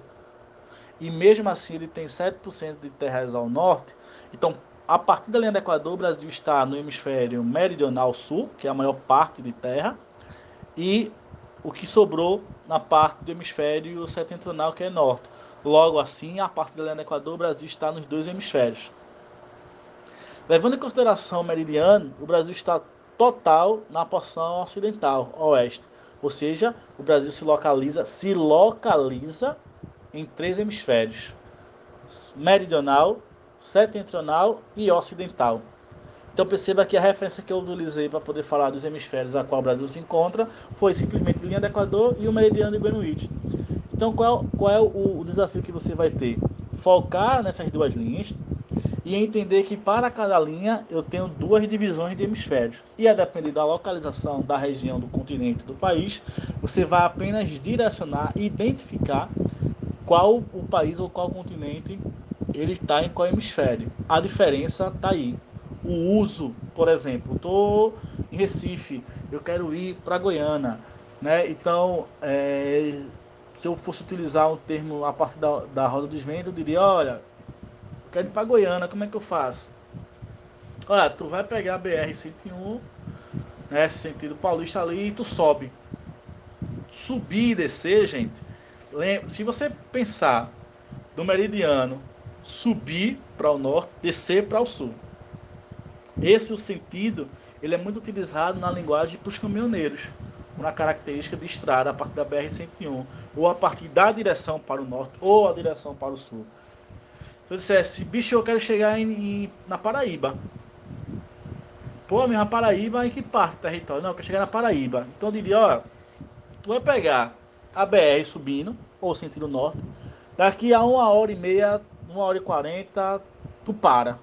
e mesmo assim ele tem 7% de terras ao norte, então a partir da linha do Equador, o Brasil está no hemisfério meridional sul, que é a maior parte de terra, e o que sobrou na parte do hemisfério setentrional, que é norte. Logo assim, a parte da linha do Equador, o Brasil está nos dois hemisférios. Levando em consideração o meridiano, o Brasil está total na porção ocidental, oeste. Ou seja, o Brasil se localiza, se localiza em três hemisférios: meridional, setentrional e ocidental. Então perceba que a referência que eu utilizei para poder falar dos hemisférios a qual o Brasil se encontra foi simplesmente linha do Equador e o meridiano de Greenwich. Então qual, qual é o, o desafio que você vai ter? Focar nessas duas linhas e entender que para cada linha eu tenho duas divisões de hemisférios. E a depender da localização da região do continente do país, você vai apenas direcionar e identificar qual o país ou qual continente ele está em qual hemisfério. A diferença está aí. O uso, por exemplo, estou em Recife, eu quero ir para Goiânia, né? Então, é, se eu fosse utilizar um termo a partir da, da roda dos ventos, eu diria, olha, quero ir para Goiânia, como é que eu faço? Olha, tu vai pegar a BR-101, né, sentido paulista ali, e tu sobe. Subir e descer, gente, se você pensar do meridiano subir para o norte, descer para o sul. Esse é o sentido, ele é muito utilizado na linguagem para os caminhoneiros, uma característica de estrada a partir da BR-101, ou a partir da direção para o norte, ou a direção para o sul. Se eu dissesse, bicho, eu quero chegar em, em, na Paraíba. Pô, minha Paraíba, em que parte do território? Não, eu quero chegar na Paraíba. Então eu diria, ó, tu vai pegar a BR subindo, ou sentido norte, daqui a uma hora e meia, uma hora e quarenta, tu para.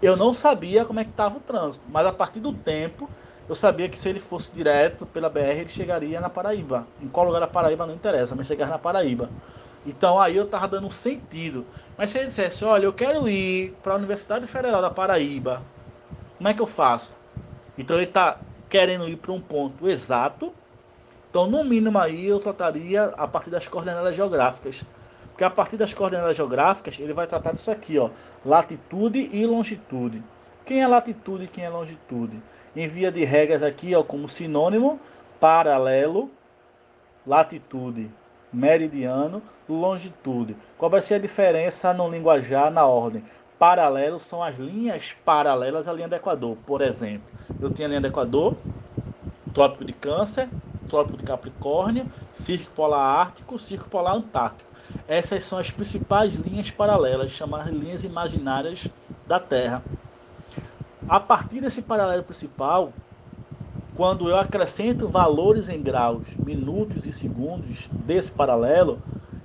Eu não sabia como é que estava o trânsito, mas a partir do tempo eu sabia que se ele fosse direto pela BR, ele chegaria na Paraíba. Em qual lugar da Paraíba não interessa, mas chegar na Paraíba. Então aí eu estava dando um sentido. Mas se ele dissesse, olha, eu quero ir para a Universidade Federal da Paraíba, como é que eu faço? Então ele está querendo ir para um ponto exato. Então, no mínimo aí eu trataria a partir das coordenadas geográficas. Porque a partir das coordenadas geográficas, ele vai tratar disso aqui, ó, latitude e longitude. Quem é latitude e quem é longitude? Em via de regras aqui, ó, como sinônimo, paralelo, latitude meridiano, longitude. Qual vai ser a diferença no linguajar, na ordem? Paralelo são as linhas paralelas à linha do Equador. Por exemplo, eu tenho a linha do Equador, Trópico de Câncer, Trópico de Capricórnio, Círculo Polar Ártico, Círculo Polar Antártico. Essas são as principais linhas paralelas, chamadas linhas imaginárias da Terra. A partir desse paralelo principal, quando eu acrescento valores em graus, minutos e segundos desse paralelo,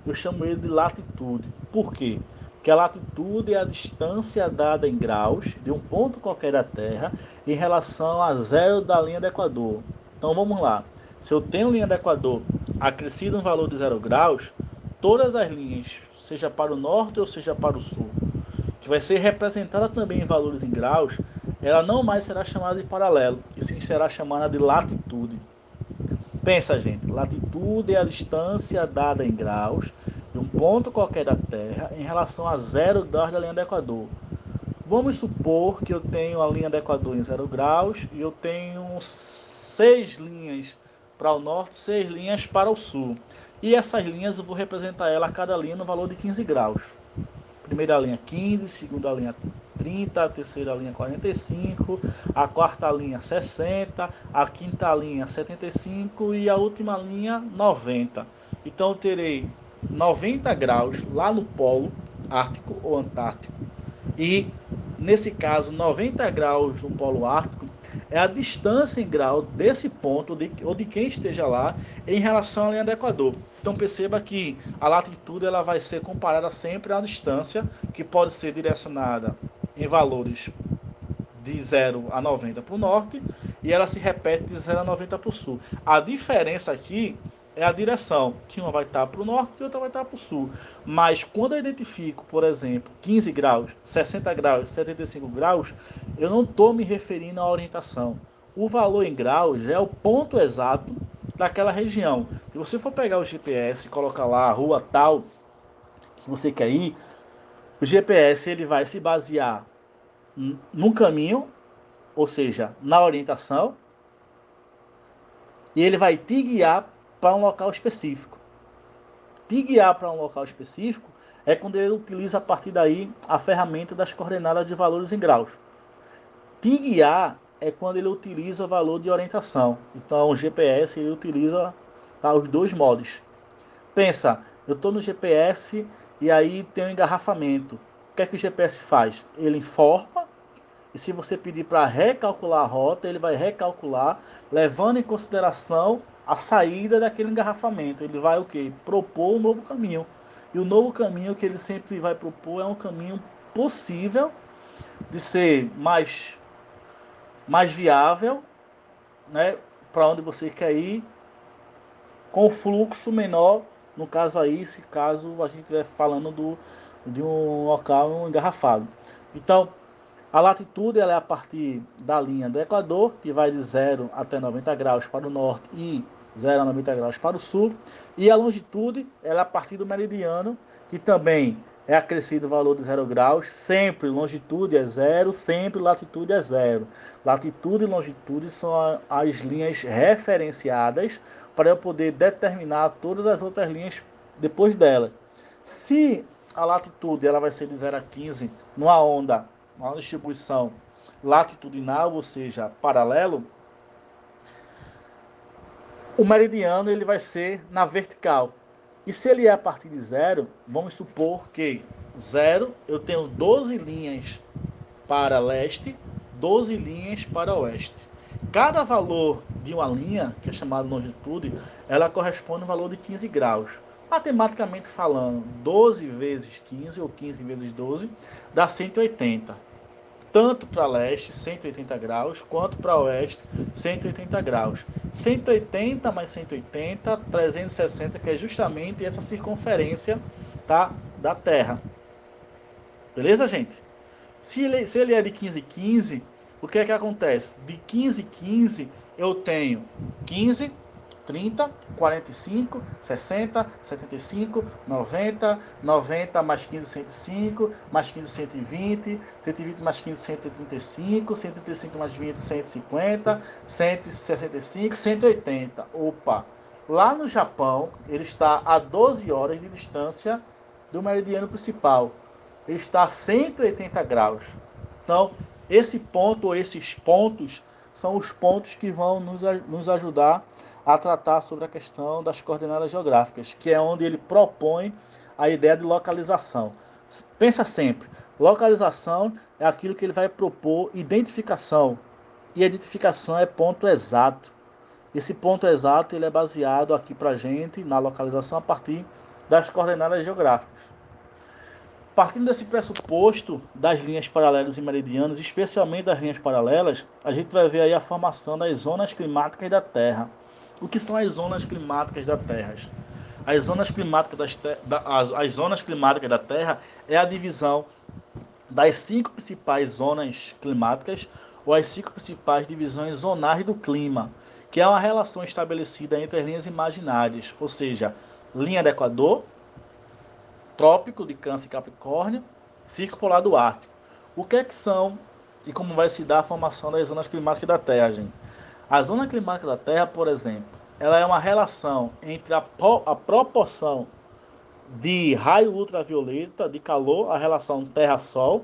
eu chamo ele de latitude. Por quê? Porque a latitude é a distância dada em graus de um ponto qualquer da Terra em relação a zero da linha do Equador. Então vamos lá. Se eu tenho linha do Equador acrescida um valor de zero graus, todas as linhas, seja para o norte ou seja para o sul, que vai ser representada também em valores em graus, ela não mais será chamada de paralelo, e sim será chamada de latitude. Pensa, gente, latitude é a distância dada em graus de um ponto qualquer da Terra em relação a zero graus da linha do Equador. Vamos supor que eu tenho a linha do Equador em zero graus e eu tenho seis linhas para o norte, seis linhas para o sul. E essas linhas eu vou representar ela, cada linha no valor de 15 graus. Primeira linha 15, segunda linha 30, a terceira linha 45, a quarta linha 60, a quinta linha 75 e a última linha 90. Então eu terei 90 graus lá no polo ártico ou antártico e nesse caso 90 graus no polo ártico é a distância em grau desse ponto de, ou de quem esteja lá em relação à linha do Equador. Então perceba que a latitude ela vai ser comparada sempre à distância que pode ser direcionada em valores de 0 a 90 para o norte e ela se repete de 0 a 90 para o sul. A diferença aqui é a direção, que uma vai estar para o norte e outra vai estar para o sul. Mas quando eu identifico, por exemplo, 15 graus, 60 graus, 75 graus, eu não estou me referindo à orientação. O valor em graus já é o ponto exato daquela região. Se você for pegar o GPS e colocar lá a rua tal que você quer ir, o GPS ele vai se basear no caminho, ou seja, na orientação, e ele vai te guiar para um local específico. Te guiar para um local específico é quando ele utiliza a partir daí a ferramenta das coordenadas de valores em graus. Te guiar é quando ele utiliza o valor de orientação. Então o GPS ele utiliza tá, os dois modos. Pensa, eu estou no GPS e aí tem um engarrafamento. O que é que o GPS faz? Ele informa e se você pedir para recalcular a rota, ele vai recalcular, levando em consideração a saída daquele engarrafamento. Ele vai o que? Propor um novo caminho. E o novo caminho que ele sempre vai propor é um caminho possível de ser mais, mais viável, né, para onde você quer ir, com fluxo menor, no caso aí, se caso a gente estiver falando do, de um local engarrafado. Então, a latitude ela é a partir da linha do Equador, que vai de 0 até 90 graus para o norte e 0 a 90 graus para o sul. E a longitude ela é a partir do meridiano, que também é acrescido o valor de 0 graus. Sempre longitude é zero, sempre latitude é zero. Latitude e longitude são as linhas referenciadas para eu poder determinar todas as outras linhas depois dela. Se a latitude ela vai ser de 0 a 15 numa onda uma distribuição latitudinal, ou seja, paralelo, o meridiano ele vai ser na vertical. E se ele é a partir de zero, vamos supor que zero eu tenho 12 linhas para leste, 12 linhas para oeste. Cada valor de uma linha, que é chamada longitude, ela corresponde a um valor de 15 graus. Matematicamente falando, 12 vezes 15 ou 15 vezes 12 dá 180 tanto para leste, 180 graus, quanto para oeste, 180 graus. 180 mais 180, 360, que é justamente essa circunferência tá, da Terra. Beleza, gente? Se ele, se ele é de 15 15, o que é que acontece? De 15 15, eu tenho 15 30, 45, 60, 75, 90, 90 mais 15, 105, mais 15, 120, 120 mais 15, 135, 135 mais 20, 150, 165, 180. Opa! Lá no Japão, ele está a 12 horas de distância do meridiano principal. Ele está a 180 graus. Então, esse ponto ou esses pontos são os pontos que vão nos, nos ajudar a tratar sobre a questão das coordenadas geográficas, que é onde ele propõe a ideia de localização. Pensa sempre, localização é aquilo que ele vai propor identificação, e identificação é ponto exato. Esse ponto exato ele é baseado aqui para gente na localização a partir das coordenadas geográficas. Partindo desse pressuposto das linhas paralelas e meridianas, especialmente das linhas paralelas, a gente vai ver aí a formação das zonas climáticas da Terra. O que são as zonas climáticas da Terra? As zonas climáticas, das as, as zonas climáticas da Terra é a divisão das cinco principais zonas climáticas ou as cinco principais divisões zonais do clima, que é uma relação estabelecida entre as linhas imaginárias, ou seja, linha do Equador, trópico de Câncer e Capricórnio, círculo polar do Ártico. O que é que são e como vai se dar a formação das zonas climáticas da Terra, gente? A zona climática da Terra, por exemplo, ela é uma relação entre a, a proporção de raio ultravioleta, de calor, a relação Terra-Sol,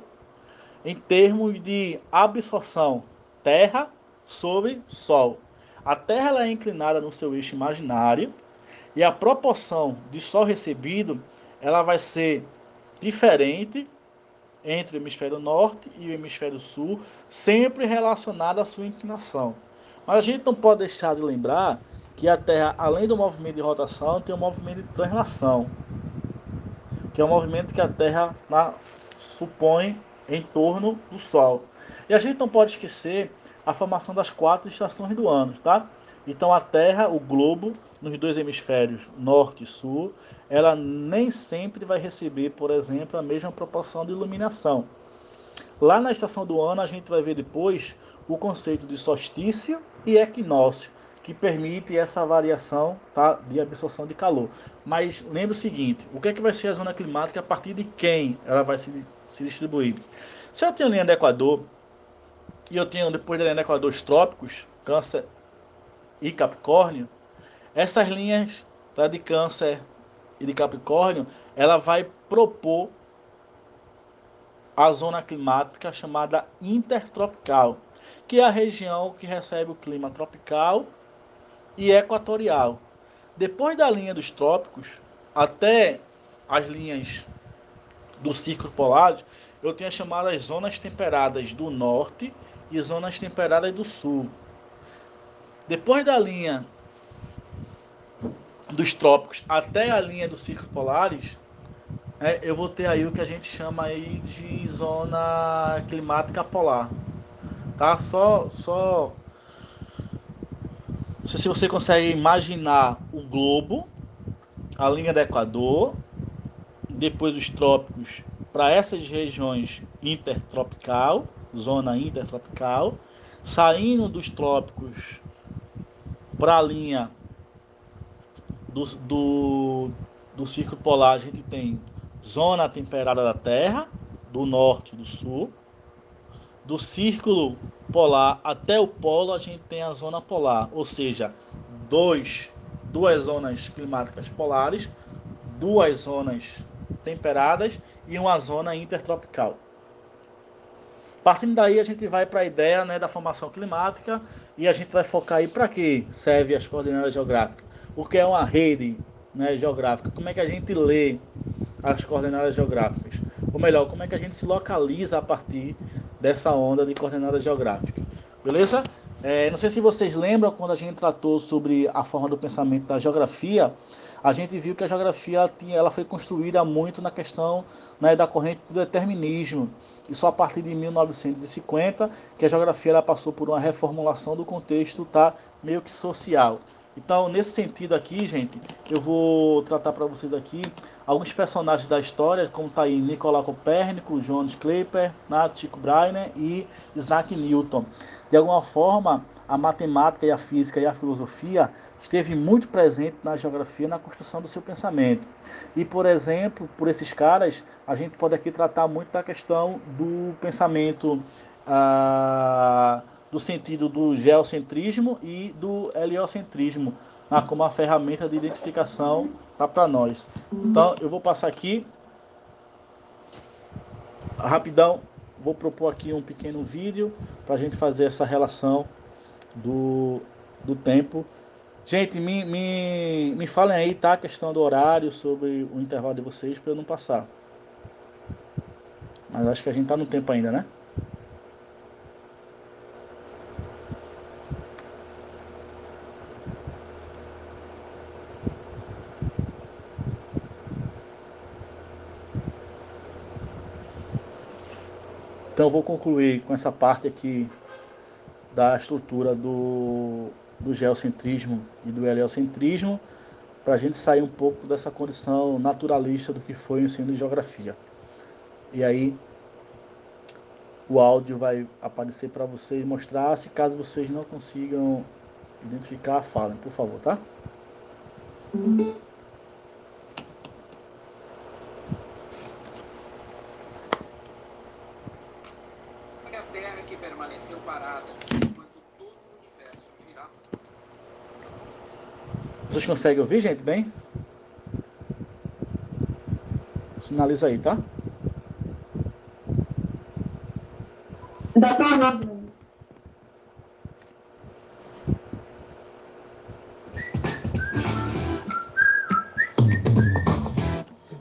em termos de absorção Terra sobre Sol. A Terra ela é inclinada no seu eixo imaginário e a proporção de Sol recebido ela vai ser diferente entre o hemisfério norte e o hemisfério sul, sempre relacionada à sua inclinação. Mas a gente não pode deixar de lembrar que a Terra, além do movimento de rotação, tem um movimento de translação, que é um movimento que a Terra na, supõe em torno do Sol. E a gente não pode esquecer a formação das quatro estações do ano, tá? Então a Terra, o globo, nos dois hemisférios, norte e sul, ela nem sempre vai receber, por exemplo, a mesma proporção de iluminação. Lá na estação do ano, a gente vai ver depois o conceito de solstício e equinócio, que permite essa variação tá, de absorção de calor. Mas lembre o seguinte, o que é que vai ser a zona climática a partir de quem ela vai se, se distribuir? Se eu tenho linha do Equador, e eu tenho depois da linha do Equador os trópicos, Câncer e Capricórnio, essas linhas tá, de Câncer e de Capricórnio, ela vai propor a zona climática chamada intertropical, que é a região que recebe o clima tropical e equatorial. Depois da linha dos trópicos até as linhas do círculo polar, eu tenho as chamadas zonas temperadas do norte e zonas temperadas do sul. Depois da linha dos trópicos até a linha do círculo polares, é, eu vou ter aí o que a gente chama aí de zona climática polar. Tá? Só, só. Não sei se você consegue imaginar o globo, a linha do Equador, depois dos trópicos para essas regiões intertropical, zona intertropical, saindo dos trópicos para a linha do, do, do círculo polar, a gente tem zona temperada da Terra, do norte e do sul. Do círculo polar até o polo, a gente tem a zona polar, ou seja, dois, duas zonas climáticas polares, duas zonas temperadas e uma zona intertropical. Partindo daí, a gente vai para a ideia né, da formação climática e a gente vai focar aí para que serve as coordenadas geográficas. O que é uma rede né, geográfica? Como é que a gente lê as coordenadas geográficas. Ou melhor, como é que a gente se localiza a partir dessa onda de coordenadas geográficas. Beleza? É, não sei se vocês lembram quando a gente tratou sobre a forma do pensamento da geografia, a gente viu que a geografia tinha, ela foi construída muito na questão né, da corrente do determinismo. E só a partir de 1950 que a geografia ela passou por uma reformulação do contexto tá, meio que social. Então, nesse sentido aqui, gente, eu vou tratar para vocês aqui alguns personagens da história, como está aí Nicolau Copérnico, Johannes Kepler, né, Tycho Brahe e Isaac Newton. De alguma forma, a matemática e a física e a filosofia esteve muito presente na geografia, na construção do seu pensamento. E, por exemplo, por esses caras, a gente pode aqui tratar muito da questão do pensamento... Ah, do sentido do geocentrismo e do heliocentrismo né, como uma ferramenta de identificação tá, para nós. Então, eu vou passar aqui rapidão, vou propor aqui um pequeno vídeo para a gente fazer essa relação do, do tempo. Gente, me, me, me falem aí, tá? A questão do horário, sobre o intervalo de vocês, para eu não passar. Mas acho que a gente tá no tempo ainda, né? Então eu vou concluir com essa parte aqui da estrutura do, do geocentrismo e do heliocentrismo, para a gente sair um pouco dessa condição naturalista do que foi o ensino de geografia. E aí o áudio vai aparecer para vocês mostrar, se caso vocês não consigam identificar, falem, por favor, tá? Vocês conseguem ouvir, gente, bem? Sinaliza aí, tá? Dá pra ouvir.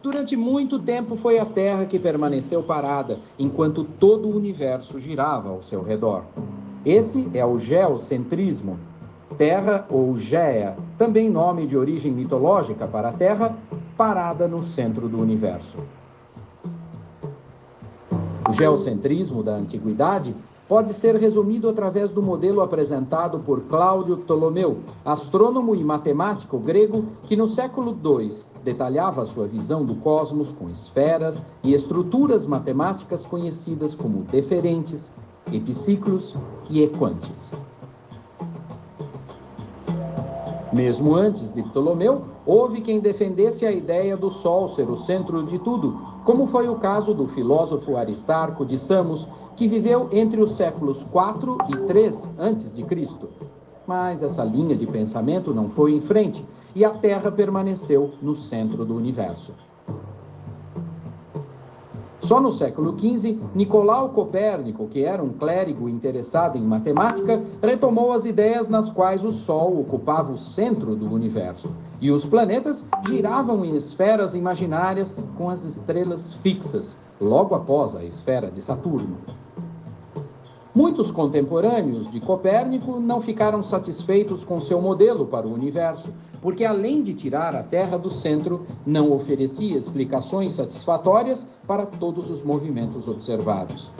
Durante muito tempo foi a Terra que permaneceu parada, enquanto todo o universo girava ao seu redor. Esse é o geocentrismo, Terra ou Géa, também nome de origem mitológica para a Terra, parada no centro do universo. O geocentrismo da antiguidade pode ser resumido através do modelo apresentado por Cláudio Ptolomeu, astrônomo e matemático grego que no século II detalhava sua visão do cosmos com esferas e estruturas matemáticas conhecidas como deferentes, epiciclos e equantes. Mesmo antes de Ptolomeu, houve quem defendesse a ideia do Sol ser o centro de tudo, como foi o caso do filósofo Aristarco de Samos, que viveu entre os séculos 4 e 3 a.C. Mas essa linha de pensamento não foi em frente e a Terra permaneceu no centro do universo. Só no século XV, Nicolau Copérnico, que era um clérigo interessado em matemática, retomou as ideias nas quais o Sol ocupava o centro do universo e os planetas giravam em esferas imaginárias com as estrelas fixas, logo após a esfera de Saturno. Muitos contemporâneos de Copérnico não ficaram satisfeitos com seu modelo para o universo, porque além de tirar a Terra do centro, não oferecia explicações satisfatórias para todos os movimentos observados.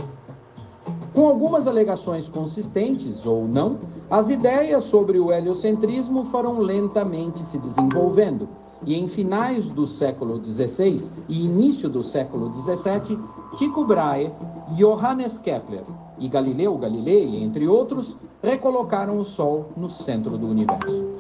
Com algumas alegações consistentes ou não, as ideias sobre o heliocentrismo foram lentamente se desenvolvendo, e em finais do século XVI e início do século XVII, Tycho Brahe, Johannes Kepler e Galileu Galilei, entre outros, recolocaram o Sol no centro do universo.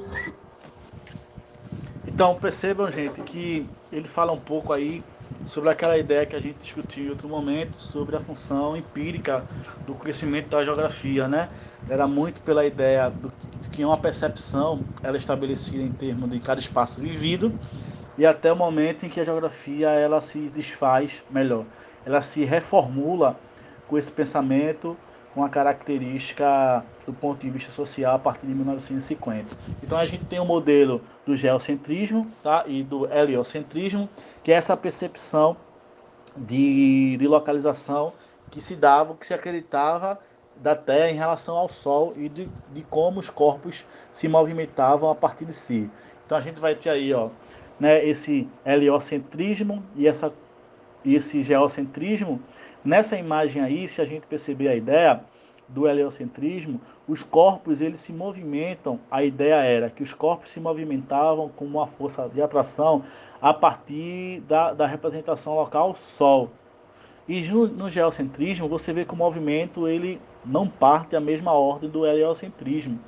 Então percebam, gente, que ele fala um pouco aí sobre aquela ideia que a gente discutiu em outro momento sobre a função empírica do conhecimento da geografia, né? Era muito pela ideia do, de que uma percepção era estabelecida em termos de cada espaço vivido e até o momento em que a geografia ela se desfaz melhor, ela se reformula com esse pensamento com a característica do ponto de vista social a partir de 1950. Então a gente tem o um modelo do geocentrismo tá? e do heliocentrismo, que é essa percepção de, de localização que se dava, que se acreditava da Terra em relação ao Sol e de, de como os corpos se movimentavam a partir de si. Então a gente vai ter aí ó, né, esse heliocentrismo e, essa, esse geocentrismo Nessa imagem aí, se a gente perceber a ideia do heliocentrismo, os corpos eles se movimentam. A ideia era que os corpos se movimentavam com uma força de atração a partir da, da representação local Sol. E no, no, geocentrismo você vê que o movimento ele não parte da mesma ordem do heliocentrismo.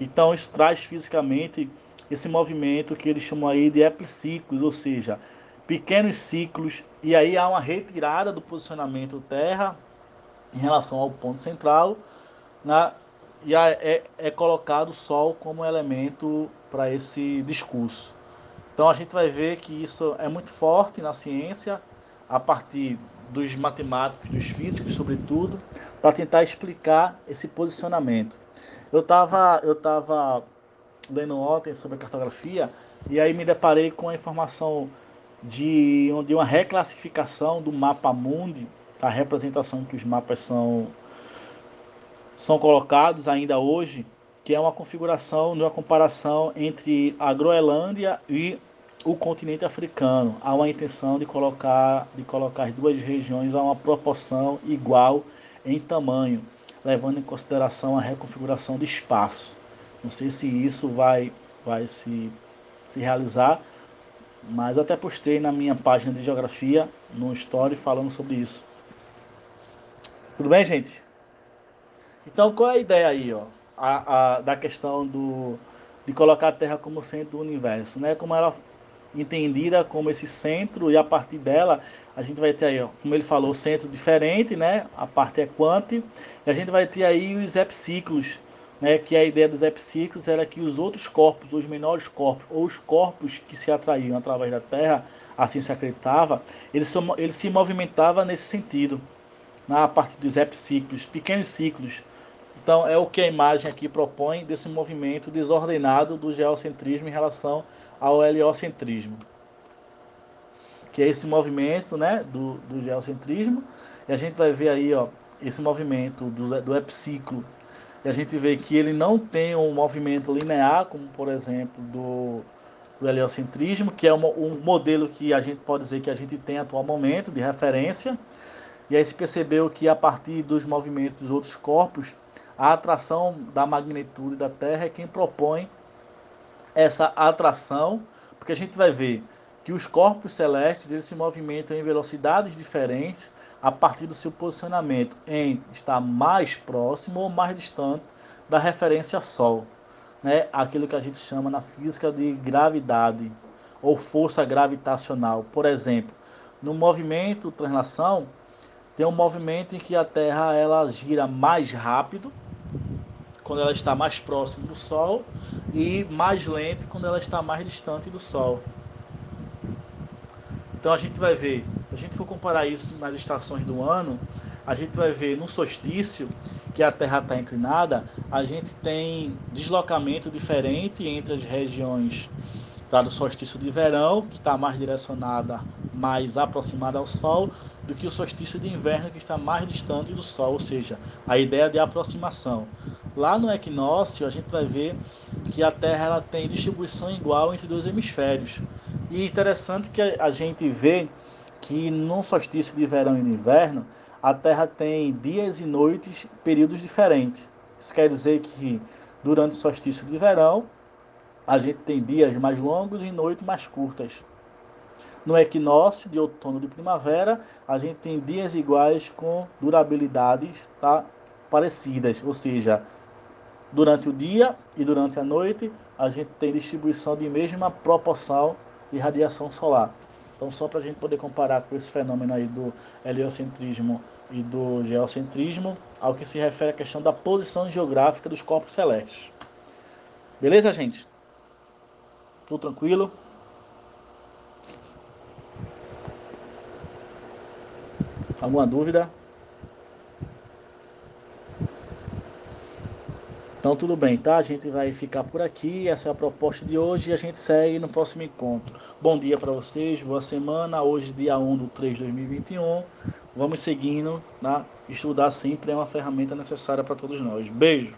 Então isso traz fisicamente esse movimento que eles chamam aí de epiciclos, ou seja, pequenos ciclos, e aí há uma retirada do posicionamento Terra em relação ao ponto central, né? e é, é colocado o Sol como elemento para esse discurso. Então a gente vai ver que isso é muito forte na ciência, a partir dos matemáticos, dos físicos, sobretudo, para tentar explicar esse posicionamento. Eu estava eu tava lendo ontem sobre a cartografia e aí me deparei com a informação de, de uma reclassificação do mapa mundi, a representação que os mapas são, são colocados ainda hoje, que é uma configuração, uma comparação entre a Groenlândia e o continente africano. Há uma intenção de colocar, de colocar as duas regiões a uma proporção igual em tamanho, levando em consideração a reconfiguração de espaço. Não sei se isso vai, vai se, se realizar, mas até postei na minha página de geografia, no story, falando sobre isso. Tudo bem, gente? Então, qual é a ideia aí, ó? A, a, da questão do, de colocar a Terra como centro do universo, né? Como ela entendida como esse centro e a partir dela a gente vai ter aí, ó, como ele falou, centro diferente, né? A parte é quante e a gente vai ter aí os epiciclos, né, que a ideia dos epiciclos era que os outros corpos, os menores corpos, ou os corpos que se atraíam através da Terra, assim se acreditava, ele, ele se movimentava nesse sentido, na parte dos epiciclos, pequenos ciclos. Então é o que a imagem aqui propõe desse movimento desordenado do geocentrismo em relação ao heliocentrismo. Que é esse movimento né, do, do geocentrismo, e a gente vai ver aí ó, esse movimento do, do epiciclo e a gente vê que ele não tem um movimento linear, como por exemplo do, do heliocentrismo, que é um, um modelo que a gente pode dizer que a gente tem atual momento de referência. E aí se percebeu que a partir dos movimentos dos outros corpos, a atração da magnitude da Terra é quem propõe essa atração, porque a gente vai ver que os corpos celestes eles se movimentam em velocidades diferentes a partir do seu posicionamento em estar mais próximo ou mais distante da referência Sol, né? Aquilo que a gente chama na física de gravidade ou força gravitacional. Por exemplo, no movimento translação, tem um movimento em que a Terra ela gira mais rápido quando ela está mais próxima do Sol e mais lento quando ela está mais distante do Sol. Então a gente vai ver, se a gente for comparar isso nas estações do ano, a gente vai ver no solstício que a Terra está inclinada, a gente tem deslocamento diferente entre as regiões tá, do solstício de verão, que está mais direcionada, mais aproximada ao Sol, do que o solstício de inverno, que está mais distante do Sol, ou seja, a ideia de aproximação. Lá no equinócio, a gente vai ver que a Terra ela tem distribuição igual entre dois hemisférios. E interessante que a gente vê que no solstício de verão e de inverno, a Terra tem dias e noites, períodos diferentes. Isso quer dizer que durante o solstício de verão, a gente tem dias mais longos e noites mais curtas. No equinócio de outono e de primavera, a gente tem dias iguais com durabilidades tá, parecidas, ou seja, durante o dia e durante a noite, a gente tem distribuição de mesma proporção de radiação solar. Então, só para a gente poder comparar com esse fenômeno aí do heliocentrismo e do geocentrismo, ao que se refere à questão da posição geográfica dos corpos celestes. Beleza, gente? Tudo tranquilo? Alguma dúvida? Então tudo bem, tá? A gente vai ficar por aqui. Essa é a proposta de hoje e a gente segue no próximo encontro. Bom dia para vocês, boa semana. Hoje, dia 1 de 3 de 2021. Vamos seguindo, tá? Estudar sempre é uma ferramenta necessária para todos nós. Beijo!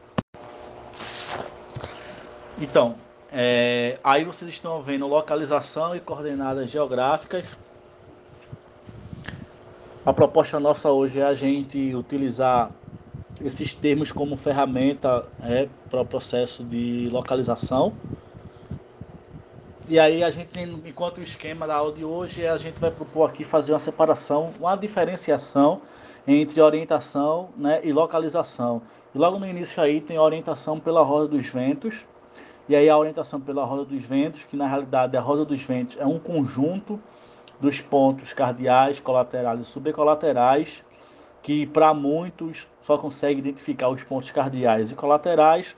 Então, é, aí vocês estão vendo localização e coordenadas geográficas. A proposta nossa hoje é a gente utilizar esses termos como ferramenta é, para o processo de localização. E aí a gente, enquanto o esquema da aula de hoje, a gente vai propor aqui fazer uma separação, uma diferenciação entre orientação né, e localização. E logo no início aí tem orientação pela roda dos ventos, e aí a orientação pela roda dos ventos, que na realidade a roda dos ventos é um conjunto dos pontos cardeais, colaterais e subcolaterais que para muitos só consegue identificar os pontos cardeais e colaterais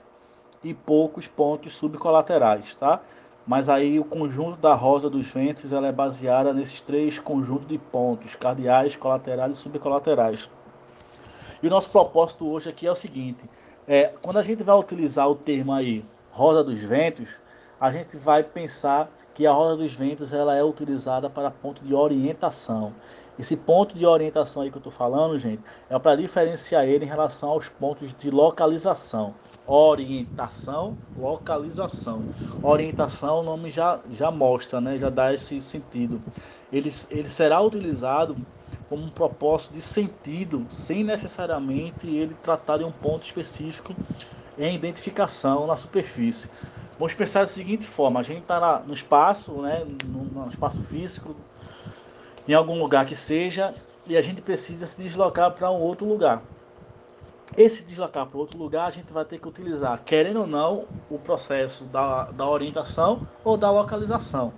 e poucos pontos subcolaterais, tá? Mas aí o conjunto da rosa dos ventos ela é baseada nesses três conjuntos de pontos cardeais, colaterais e subcolaterais. E o nosso propósito hoje aqui é o seguinte: é, quando a gente vai utilizar o termo aí rosa dos ventos, a gente vai pensar que a roda dos ventos ela é utilizada para ponto de orientação. Esse ponto de orientação aí que eu estou falando, gente, é para diferenciar ele em relação aos pontos de localização. Orientação, localização. Orientação, o nome já, já mostra, né? já dá esse sentido. Ele, ele será utilizado como um propósito de sentido, sem necessariamente ele tratar de um ponto específico em identificação na superfície. Vamos pensar da seguinte forma: a gente está no espaço, né, no, no, espaço físico, em algum lugar que seja, e a gente precisa se deslocar para um outro lugar. Esse deslocar para outro lugar, a gente vai ter que utilizar, querendo ou não, o processo da, da orientação ou da localização.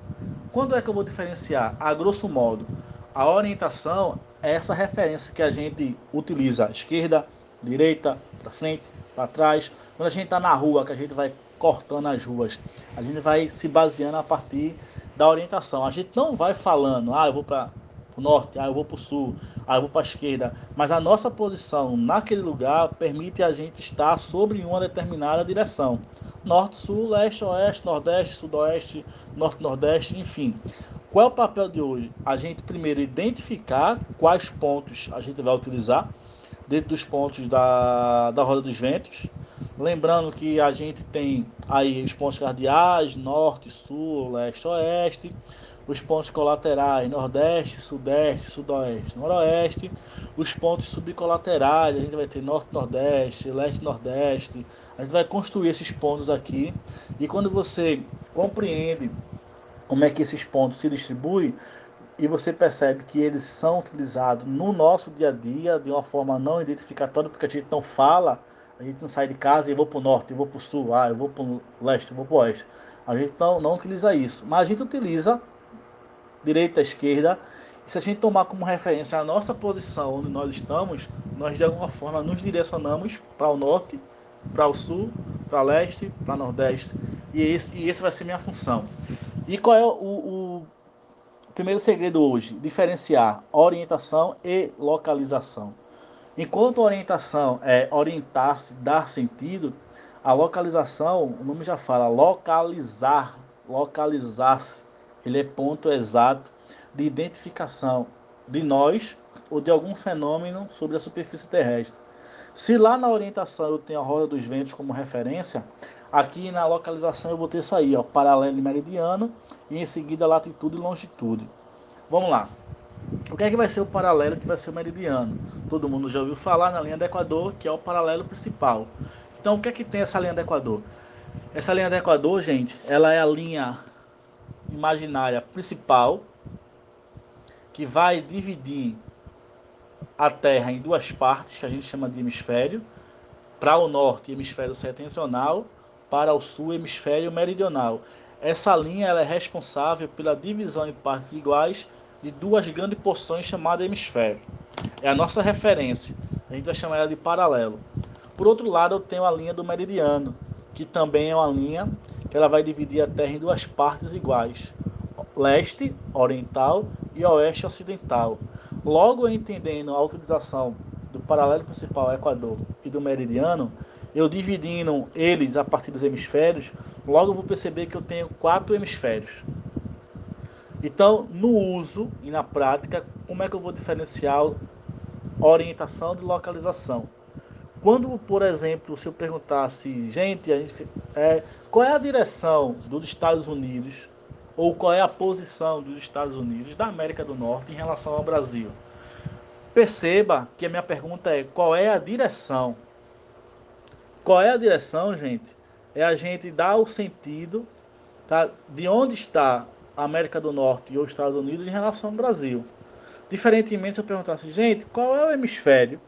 Quando é que eu vou diferenciar? A grosso modo, a orientação é essa referência que a gente utiliza, esquerda, direita, para frente, para trás. Quando a gente está na rua, que a gente vai cortando as ruas. A gente vai se baseando a partir da orientação. A gente não vai falando, ah, eu vou para o norte, ah, eu vou para o sul, ah, eu vou para a esquerda. Mas a nossa posição naquele lugar permite a gente estar sobre uma determinada direção. Norte, sul, leste, oeste, nordeste, sudoeste, norte, nordeste, enfim. Qual é o papel de hoje? A gente primeiro identificar quais pontos a gente vai utilizar dentro dos pontos da, da roda dos ventos. Lembrando que a gente tem aí os pontos cardeais, norte, sul, leste, oeste. os pontos colaterais, nordeste, sudeste, sudoeste, noroeste, os pontos subcolaterais, a gente vai ter norte-nordeste, leste-nordeste, a gente vai construir esses pontos aqui, e quando você compreende como é que esses pontos se distribuem, e você percebe que eles são utilizados no nosso dia a dia de uma forma não identificatória, porque a gente não fala, a gente não sai de casa e vou para o norte, eu vou para o sul, ah, eu vou para o leste, eu vou para o oeste. A gente não, não utiliza isso, mas a gente utiliza direita, esquerda. E se a gente tomar como referência a nossa posição onde nós estamos, nós de alguma forma nos direcionamos para o norte, para o sul, para o leste, para nordeste. E esse, e esse vai ser minha função. E qual é o, o primeiro segredo hoje? Diferenciar orientação e localização. Enquanto orientação é orientar-se, dar sentido, a localização, o nome já fala, localizar, localizar-se. Ele é ponto exato de identificação de nós ou de algum fenômeno sobre a superfície terrestre. Se lá na orientação eu tenho a roda dos ventos como referência, aqui na localização eu vou ter isso aí, ó, paralelo e meridiano, e em seguida latitude e longitude. Vamos lá. O que é que vai ser o paralelo que vai ser o meridiano? Todo mundo já ouviu falar na linha do Equador, que é o paralelo principal. Então, o que é que tem essa linha do Equador? Essa linha do Equador, gente, ela é a linha imaginária principal que vai dividir a Terra em duas partes, que a gente chama de hemisfério. Para o norte, hemisfério setentrional, para o sul, hemisfério meridional. Essa linha é responsável pela divisão em partes iguais de duas grandes porções chamadas hemisfério. É a nossa referência. A gente vai chamar ela de paralelo. Por outro lado, eu tenho a linha do meridiano, que também é uma linha que ela vai dividir a Terra em duas partes iguais, leste, oriental e oeste ocidental. Logo entendendo a utilização do paralelo principal Equador e do meridiano, eu dividindo eles a partir dos hemisférios, logo eu vou perceber que eu tenho quatro hemisférios. Então, no uso e na prática, como é que eu vou diferenciar orientação de localização? Quando, por exemplo, se eu perguntasse, gente, gente é, qual é a direção dos Estados Unidos ou qual é a posição dos Estados Unidos da América do Norte em relação ao Brasil? Perceba que a minha pergunta é qual é a direção? Qual é a direção, gente? É a gente dar o sentido tá, de onde está a América do Norte e os Estados Unidos em relação ao Brasil. Diferentemente, se eu perguntasse, gente, qual é o hemisfério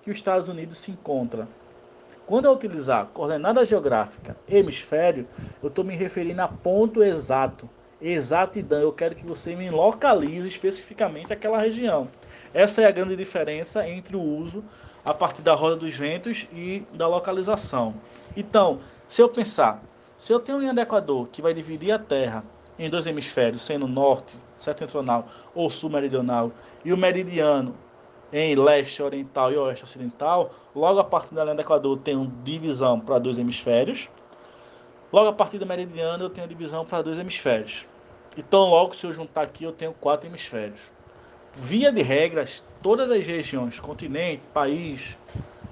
que os Estados Unidos se encontra. Quando eu utilizar coordenada geográfica hemisfério, eu estou me referindo a ponto exato, exatidão. Eu quero que você me localize especificamente aquela região. Essa é a grande diferença entre o uso a partir da roda dos ventos e da localização. Então, se eu pensar, se eu tenho uma linha do Equador que vai dividir a Terra em dois hemisférios, sendo norte, setentrional ou sul meridional, e o meridiano em leste oriental e oeste ocidental, logo a partir da linha do Equador tem uma divisão para dois hemisférios. Logo a partir da meridiana eu tenho divisão para dois hemisférios. Então logo se eu juntar aqui eu tenho quatro hemisférios. Via de regras, todas as regiões, continente, país,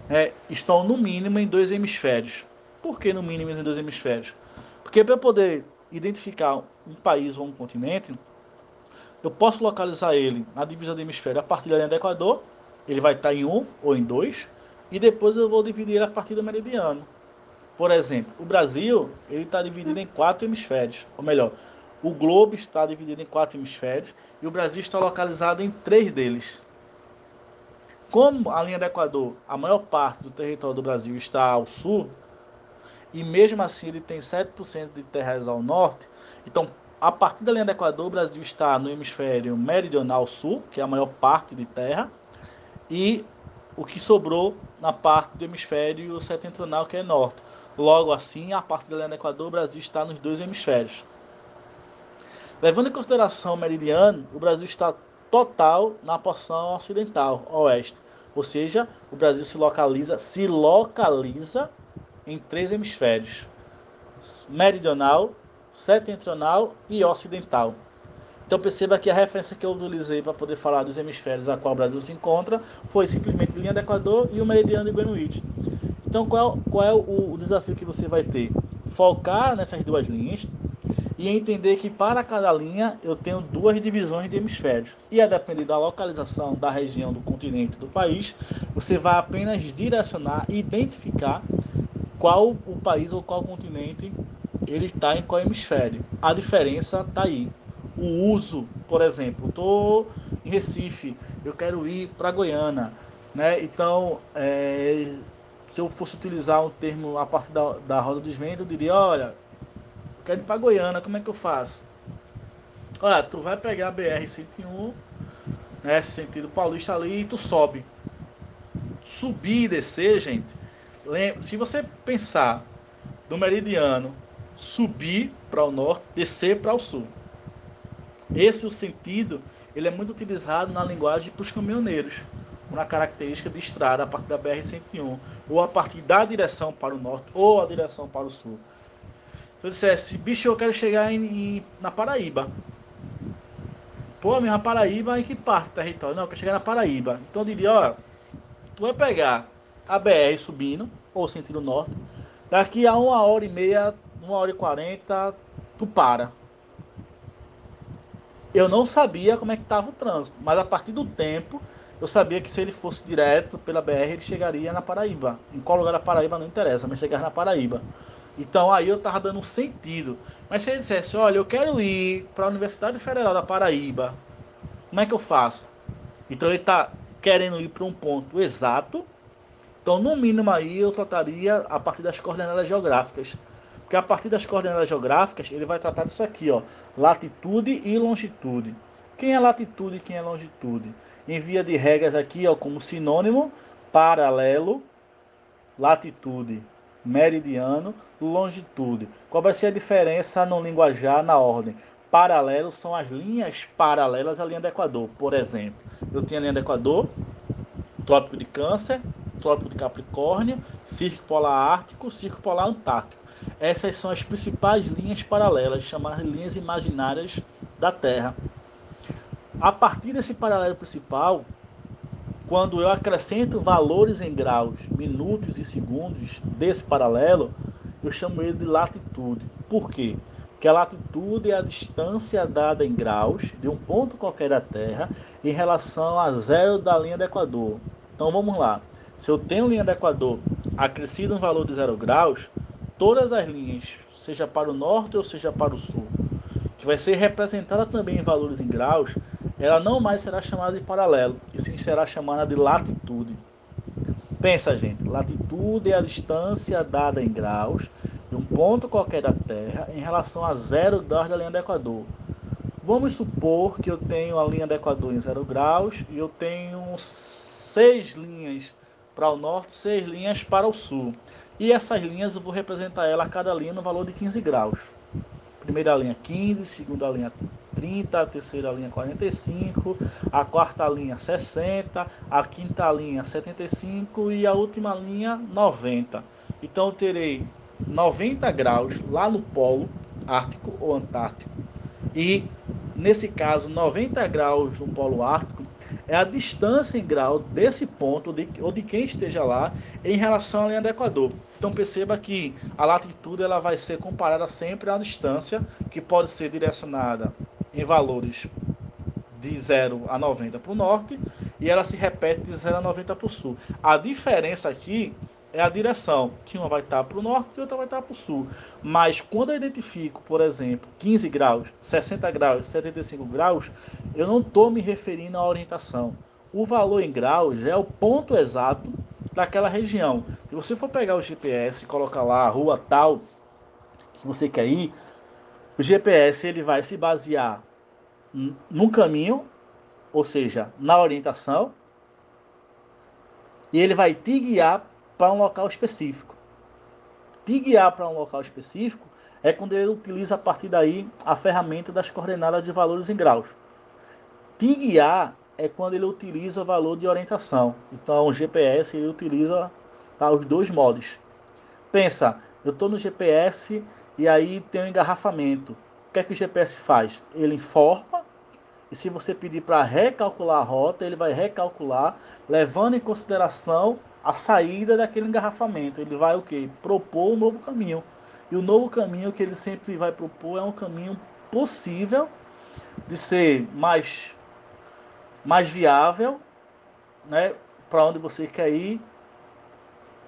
é, estão no mínimo em dois hemisférios. Por que no mínimo em dois hemisférios? Porque para poder identificar um país ou um continente, eu posso localizar ele na divisão do hemisfério a partir da linha do Equador, ele vai estar em um ou em dois, e depois eu vou dividir a partir do meridiano. Por exemplo, o Brasil ele está dividido em quatro hemisférios, ou melhor, o globo está dividido em quatro hemisférios e o Brasil está localizado em três deles. Como a linha do Equador, a maior parte do território do Brasil está ao sul, e mesmo assim ele tem 7% de terras ao norte, então a partir da linha do Equador, o Brasil está no hemisfério meridional sul, que é a maior parte de terra, e o que sobrou na parte do hemisfério setentrional, que é norte. Logo assim, a partir da linha do Equador, o Brasil está nos dois hemisférios. Levando em consideração o meridiano, o Brasil está total na porção ocidental, oeste. Ou seja, o Brasil se localiza, se localiza em três hemisférios: meridional, setentrional e ocidental. Então perceba que a referência que eu utilizei para poder falar dos hemisférios a qual o Brasil se encontra foi simplesmente linha do Equador e o meridiano de Greenwich. Então qual, qual é o, o desafio que você vai ter? Focar nessas duas linhas e entender que para cada linha eu tenho duas divisões de hemisférios. E a depender da localização da região do continente do país, você vai apenas direcionar e identificar qual o país ou qual continente ele está em qual hemisfério. A diferença está aí. O uso, por exemplo, estou em Recife, eu quero ir para Goiânia, né? Então, é, se eu fosse utilizar um termo a partir da, da roda dos ventos, eu diria, olha, quero ir para Goiânia, como é que eu faço? Olha, tu vai pegar a BR-101, né, sentido paulista ali, e tu sobe. Subir e descer, gente, se você pensar do meridiano, subir para o norte, descer para o sul. Esse é o sentido, ele é muito utilizado na linguagem para os caminhoneiros, uma característica de estrada a partir da BR-101, ou a partir da direção para o norte, ou a direção para o sul. Se eu dissesse, bicho, eu quero chegar em, em, na Paraíba. Pô, minha Paraíba, em que parte do território? Não, eu quero chegar na Paraíba. Então eu diria, ó, tu vai pegar a BR subindo, ou sentido norte, daqui a uma hora e meia, uma hora e quarenta, tu para. Eu não sabia como é que estava o trânsito, mas a partir do tempo eu sabia que se ele fosse direto pela BR, ele chegaria na Paraíba. Em qual lugar da Paraíba não interessa, mas chegar na Paraíba. Então aí eu estava dando um sentido. Mas se ele dissesse, olha, eu quero ir para a Universidade Federal da Paraíba, como é que eu faço? Então ele está querendo ir para um ponto exato. Então, no mínimo aí eu trataria a partir das coordenadas geográficas. Porque a partir das coordenadas geográficas, ele vai tratar disso aqui, ó, latitude e longitude. Quem é latitude e quem é longitude? Em via de regras aqui, ó, como sinônimo, paralelo, latitude meridiano, longitude. Qual vai ser a diferença no linguajar, na ordem? Paralelo são as linhas paralelas à linha do Equador. Por exemplo, eu tenho a linha do Equador, Trópico de Câncer, Trópico de Capricórnio, Círculo Polar Ártico, Círculo Polar Antártico. Essas são as principais linhas paralelas, chamadas linhas imaginárias da Terra. A partir desse paralelo principal, quando eu acrescento valores em graus, minutos e segundos desse paralelo, eu chamo ele de latitude. Por quê? Porque a latitude é a distância dada em graus de um ponto qualquer da Terra em relação a zero da linha do Equador. Então vamos lá. Se eu tenho linha do Equador acrescida um valor de zero graus, todas as linhas, seja para o norte ou seja para o sul, que vai ser representada também em valores em graus, ela não mais será chamada de paralelo, e sim será chamada de latitude. Pensa, gente, latitude é a distância dada em graus de um ponto qualquer da Terra em relação a zero graus da linha do Equador. Vamos supor que eu tenho a linha do Equador em zero graus e eu tenho seis linhas para o norte, seis linhas para o sul. E essas linhas eu vou representar ela cada linha no valor de 15 graus. Primeira linha 15, segunda linha 30, a terceira linha 45, a quarta linha 60, a quinta linha 75 e a última linha 90. Então eu terei 90 graus lá no polo ártico ou antártico e nesse caso 90 graus no polo ártico é a distância em grau desse ponto de, ou de quem esteja lá em relação à linha do Equador. Então perceba que a latitude ela vai ser comparada sempre à distância que pode ser direcionada em valores de 0 a 90 para o norte e ela se repete de 0 a 90 para o sul. A diferença aqui é a direção, que uma vai estar para o norte e outra vai estar para o sul. Mas quando eu identifico, por exemplo, 15 graus, 60 graus, 75 graus, eu não estou me referindo à orientação. O valor em graus é o ponto exato daquela região. Se você for pegar o GPS e colocar lá a rua tal que você quer ir, o GPS ele vai se basear no caminho, ou seja, na orientação, e ele vai te guiar para um local específico. Te guiar para um local específico é quando ele utiliza a partir daí a ferramenta das coordenadas de valores em graus. Te guiar é quando ele utiliza o valor de orientação. Então o GPS ele utiliza tá, os dois modos. Pensa, eu estou no GPS e aí tem um engarrafamento. O que é que o GPS faz? Ele informa e se você pedir para recalcular a rota, ele vai recalcular, levando em consideração a saída daquele engarrafamento. Ele vai o que? Propor um novo caminho. E o novo caminho que ele sempre vai propor é um caminho possível de ser mais, mais viável, né, para onde você quer ir,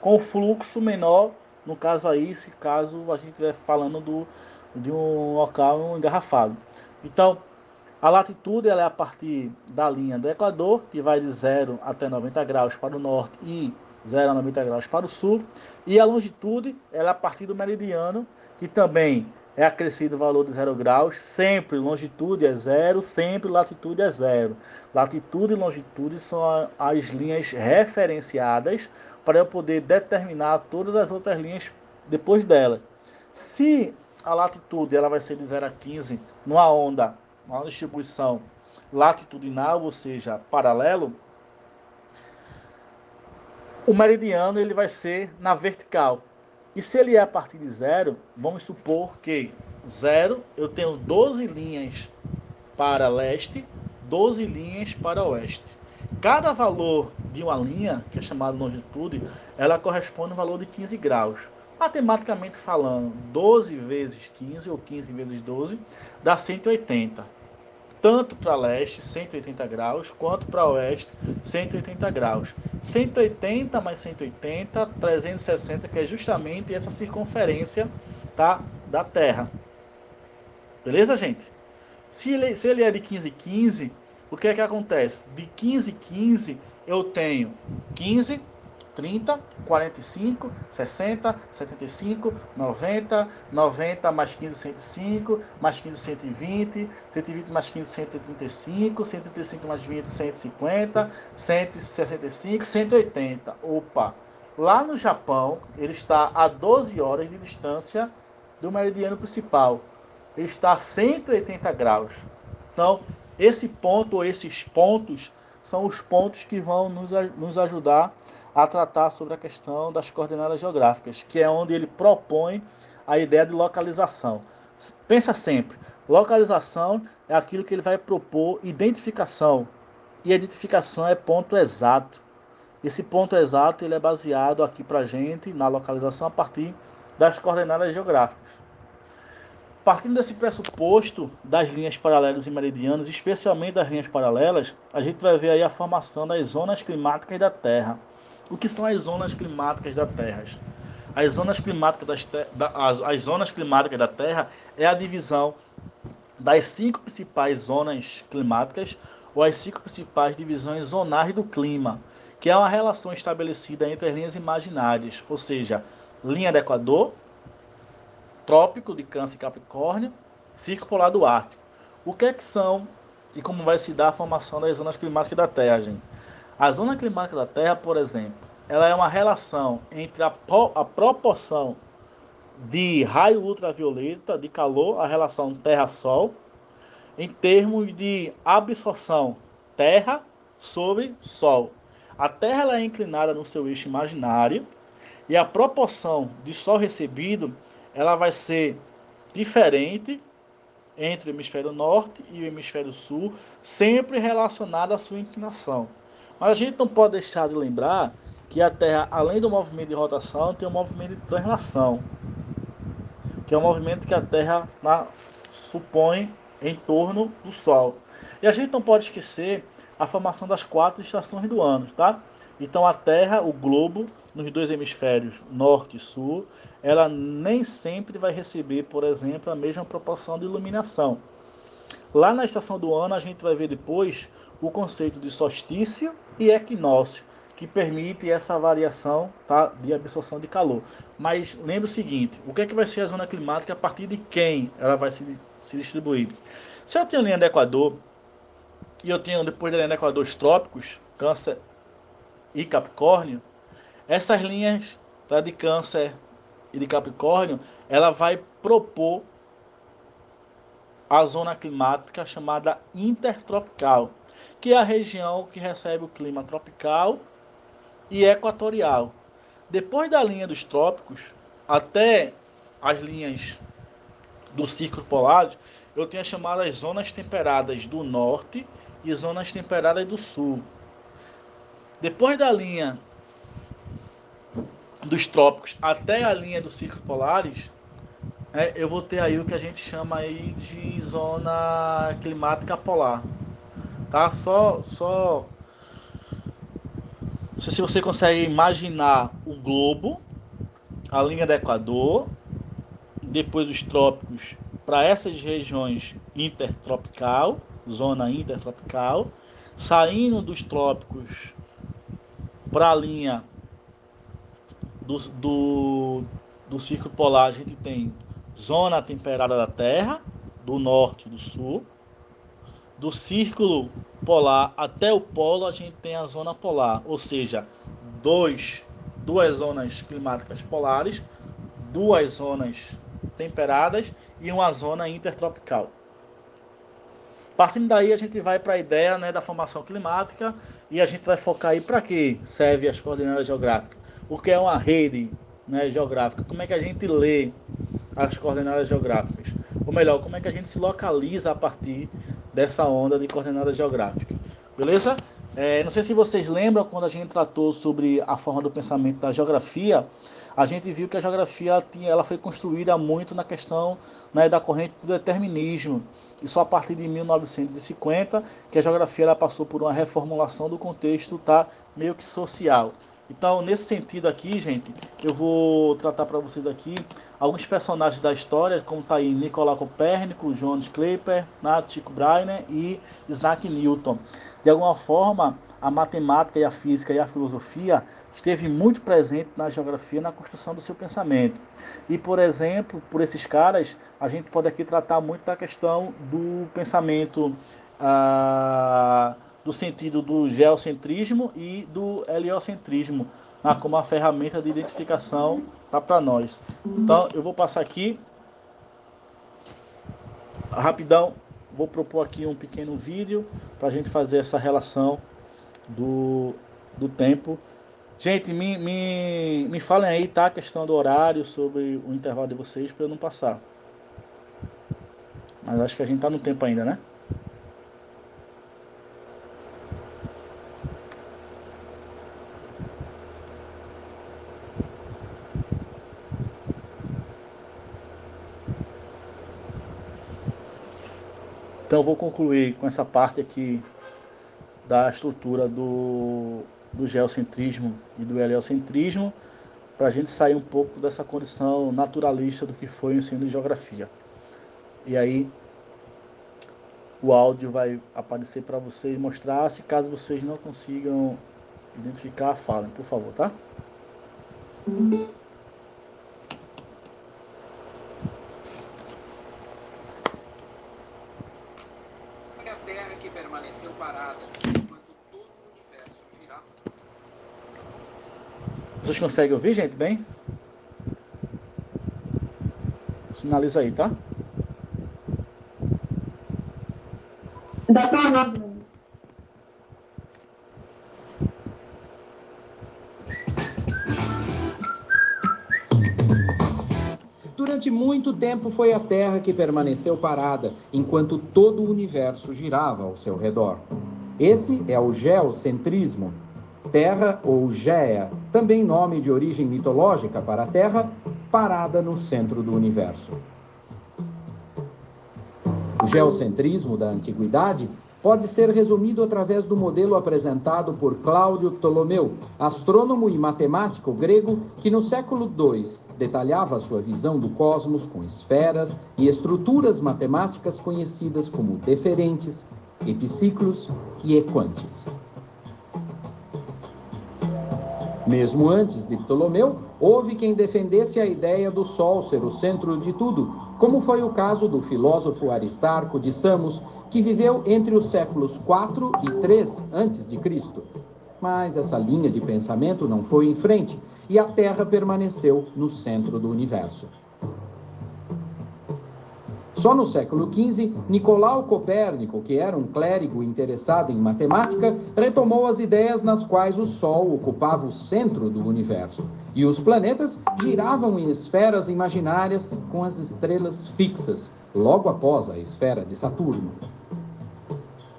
com fluxo menor, no caso aí, se caso a gente estiver falando do, de um local engarrafado. Então, a latitude ela é a partir da linha do Equador, que vai de 0 até 90 graus para o norte e 0 a 90 graus para o sul. E a longitude ela é a partir do meridiano, que também é acrescido o valor de 0 graus. Sempre longitude é zero, sempre latitude é zero. Latitude e longitude são as linhas referenciadas para eu poder determinar todas as outras linhas depois dela. Se a latitude ela vai ser de 0 a 15 numa onda uma distribuição latitudinal, ou seja, paralelo, o meridiano ele vai ser na vertical. E se ele é a partir de zero, vamos supor que zero eu tenho 12 linhas para leste, 12 linhas para oeste. Cada valor de uma linha, que é chamada longitude, ela corresponde a um valor de 15 graus. Matematicamente falando, 12 vezes 15 ou 15 vezes 12 dá 180 tanto para leste, 180 graus, quanto para oeste, 180 graus. 180 mais 180, 360, que é justamente essa circunferência tá, da Terra. Beleza, gente? Se ele, se ele é de 15 15, o que é que acontece? De 15 15, eu tenho 15 30, 45, 60, 75, 90, 90 mais 15, 105, mais 15, 120, 120 mais 15, 135, 135 mais 20, 150, 165, 180. Opa! Lá no Japão, ele está a 12 horas de distância do meridiano principal. Ele está a 180 graus. Então, esse ponto ou esses pontos são os pontos que vão nos, nos ajudar a tratar sobre a questão das coordenadas geográficas, que é onde ele propõe a ideia de localização. Pensa sempre, localização é aquilo que ele vai propor identificação, e identificação é ponto exato. Esse ponto exato ele é baseado aqui para gente na localização a partir das coordenadas geográficas. Partindo desse pressuposto das linhas paralelas e meridianas, especialmente das linhas paralelas, a gente vai ver aí a formação das zonas climáticas da Terra. O que são as zonas climáticas da Terra? As zonas climáticas, das te... as, as zonas climáticas da Terra é a divisão das cinco principais zonas climáticas ou as cinco principais divisões zonais do clima, que é uma relação estabelecida entre as linhas imaginárias, ou seja, linha do Equador, trópico de Câncer e Capricórnio, círculo polar do Ártico. O que é que são e como vai se dar a formação das zonas climáticas da Terra, gente? A zona climática da Terra, por exemplo, ela é uma relação entre a, a proporção de raio ultravioleta, de calor, a relação Terra-Sol, em termos de absorção Terra sobre Sol. A Terra ela é inclinada no seu eixo imaginário e a proporção de Sol recebido ela vai ser diferente entre o hemisfério norte e o hemisfério sul, sempre relacionada à sua inclinação. Mas a gente não pode deixar de lembrar que a Terra, além do movimento de rotação, tem um movimento de translação, que é um movimento que a Terra na, supõe em torno do Sol. E a gente não pode esquecer a formação das quatro estações do ano, tá? Então a Terra, o globo, nos dois hemisférios norte e sul, ela nem sempre vai receber, por exemplo, a mesma proporção de iluminação. Lá na estação do ano, a gente vai ver depois o conceito de solstício e equinócio, que permite essa variação tá, de absorção de calor. Mas lembre o seguinte, o que é que vai ser a zona climática a partir de quem ela vai se, se distribuir? Se eu tenho linha do Equador, e eu tenho depois da linha do Equador os trópicos, Câncer e Capricórnio, essas linhas tá, de Câncer e de Capricórnio, ela vai propor a zona climática chamada intertropical que é a região que recebe o clima tropical e equatorial. Depois da linha dos trópicos até as linhas do círculo polar, eu tenho as chamadas zonas temperadas do norte e zonas temperadas do sul. Depois da linha dos trópicos até a linha dos círculos polares, é, eu vou ter aí o que a gente chama aí de zona climática polar. Tá? Só, só não sei se você consegue imaginar o globo, a linha do Equador, depois dos trópicos para essas regiões intertropical, zona intertropical, saindo dos trópicos para a linha do, do, do círculo polar, a gente tem zona temperada da Terra, do norte e do sul. Do círculo polar até o polo, a gente tem a zona polar, ou seja, dois, duas zonas climáticas polares, duas zonas temperadas e uma zona intertropical. Partindo daí, a gente vai para a ideia né, da formação climática e a gente vai focar aí para que serve as coordenadas geográficas. O que é uma rede né, geográfica? Como é que a gente lê as coordenadas geográficas? Ou melhor, como é que a gente se localiza a partir dessa onda de coordenadas geográficas? Beleza? É, não sei se vocês lembram quando a gente tratou sobre a forma do pensamento da geografia, a gente viu que a geografia tinha, ela foi construída muito na questão né, da corrente do determinismo. E só a partir de 1950 que a geografia ela passou por uma reformulação do contexto tá, meio que social. Então, nesse sentido aqui, gente, eu vou tratar para vocês aqui alguns personagens da história, como está aí Nicolau Copérnico, Johannes Kepler, né, Tycho Brahe e Isaac Newton. De alguma forma, a matemática e a física e a filosofia esteve muito presente na geografia, na construção do seu pensamento. E, por exemplo, por esses caras, a gente pode aqui tratar muito da questão do pensamento, ah, do sentido do geocentrismo e do heliocentrismo, ah, como uma ferramenta de identificação tá para nós. Então, eu vou passar aqui rapidão, vou propor aqui um pequeno vídeo para a gente fazer essa relação do, do tempo Gente, me, me, me falem aí, tá? A questão do horário, sobre o intervalo de vocês, para eu não passar. Mas acho que a gente tá no tempo ainda, né? Então eu vou concluir com essa parte aqui da estrutura do do geocentrismo e do heliocentrismo, para a gente sair um pouco dessa condição naturalista do que foi o ensino de geografia. E aí o áudio vai aparecer para vocês mostrar, se caso vocês não consigam identificar, falem, por favor, tá? a Terra que permaneceu parada Vocês conseguem ouvir, gente, bem? Sinaliza aí, tá? Dá pra ouvir. Durante muito tempo foi a Terra que permaneceu parada, enquanto todo o universo girava ao seu redor. Esse é o geocentrismo, Terra ou Géa, também nome de origem mitológica para a Terra, parada no centro do universo. O geocentrismo da antiguidade pode ser resumido através do modelo apresentado por Cláudio Ptolomeu, astrônomo e matemático grego que no século II detalhava sua visão do cosmos com esferas e estruturas matemáticas conhecidas como deferentes, epiciclos e equantes. Mesmo antes de Ptolomeu, houve quem defendesse a ideia do Sol ser o centro de tudo, como foi o caso do filósofo Aristarco de Samos, que viveu entre os séculos 4 e 3 a.C. Mas essa linha de pensamento não foi em frente e a Terra permaneceu no centro do universo. Só no século XV, Nicolau Copérnico, que era um clérigo interessado em matemática, retomou as ideias nas quais o Sol ocupava o centro do universo e os planetas giravam em esferas imaginárias com as estrelas fixas, logo após a esfera de Saturno.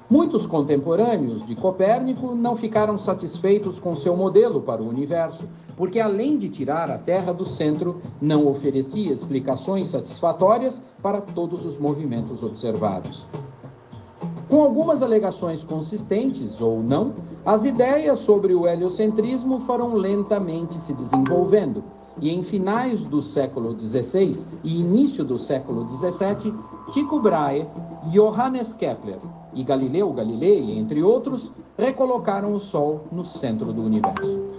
Muitos contemporâneos de Copérnico não ficaram satisfeitos com seu modelo para o universo, porque além de tirar a Terra do centro, não oferecia explicações satisfatórias para todos os movimentos observados. Com algumas alegações consistentes ou não, as ideias sobre o heliocentrismo foram lentamente se desenvolvendo, e em finais do século XVI e início do século XVII, Tycho Brahe, Johannes Kepler e Galileu Galilei, entre outros, recolocaram o Sol no centro do universo.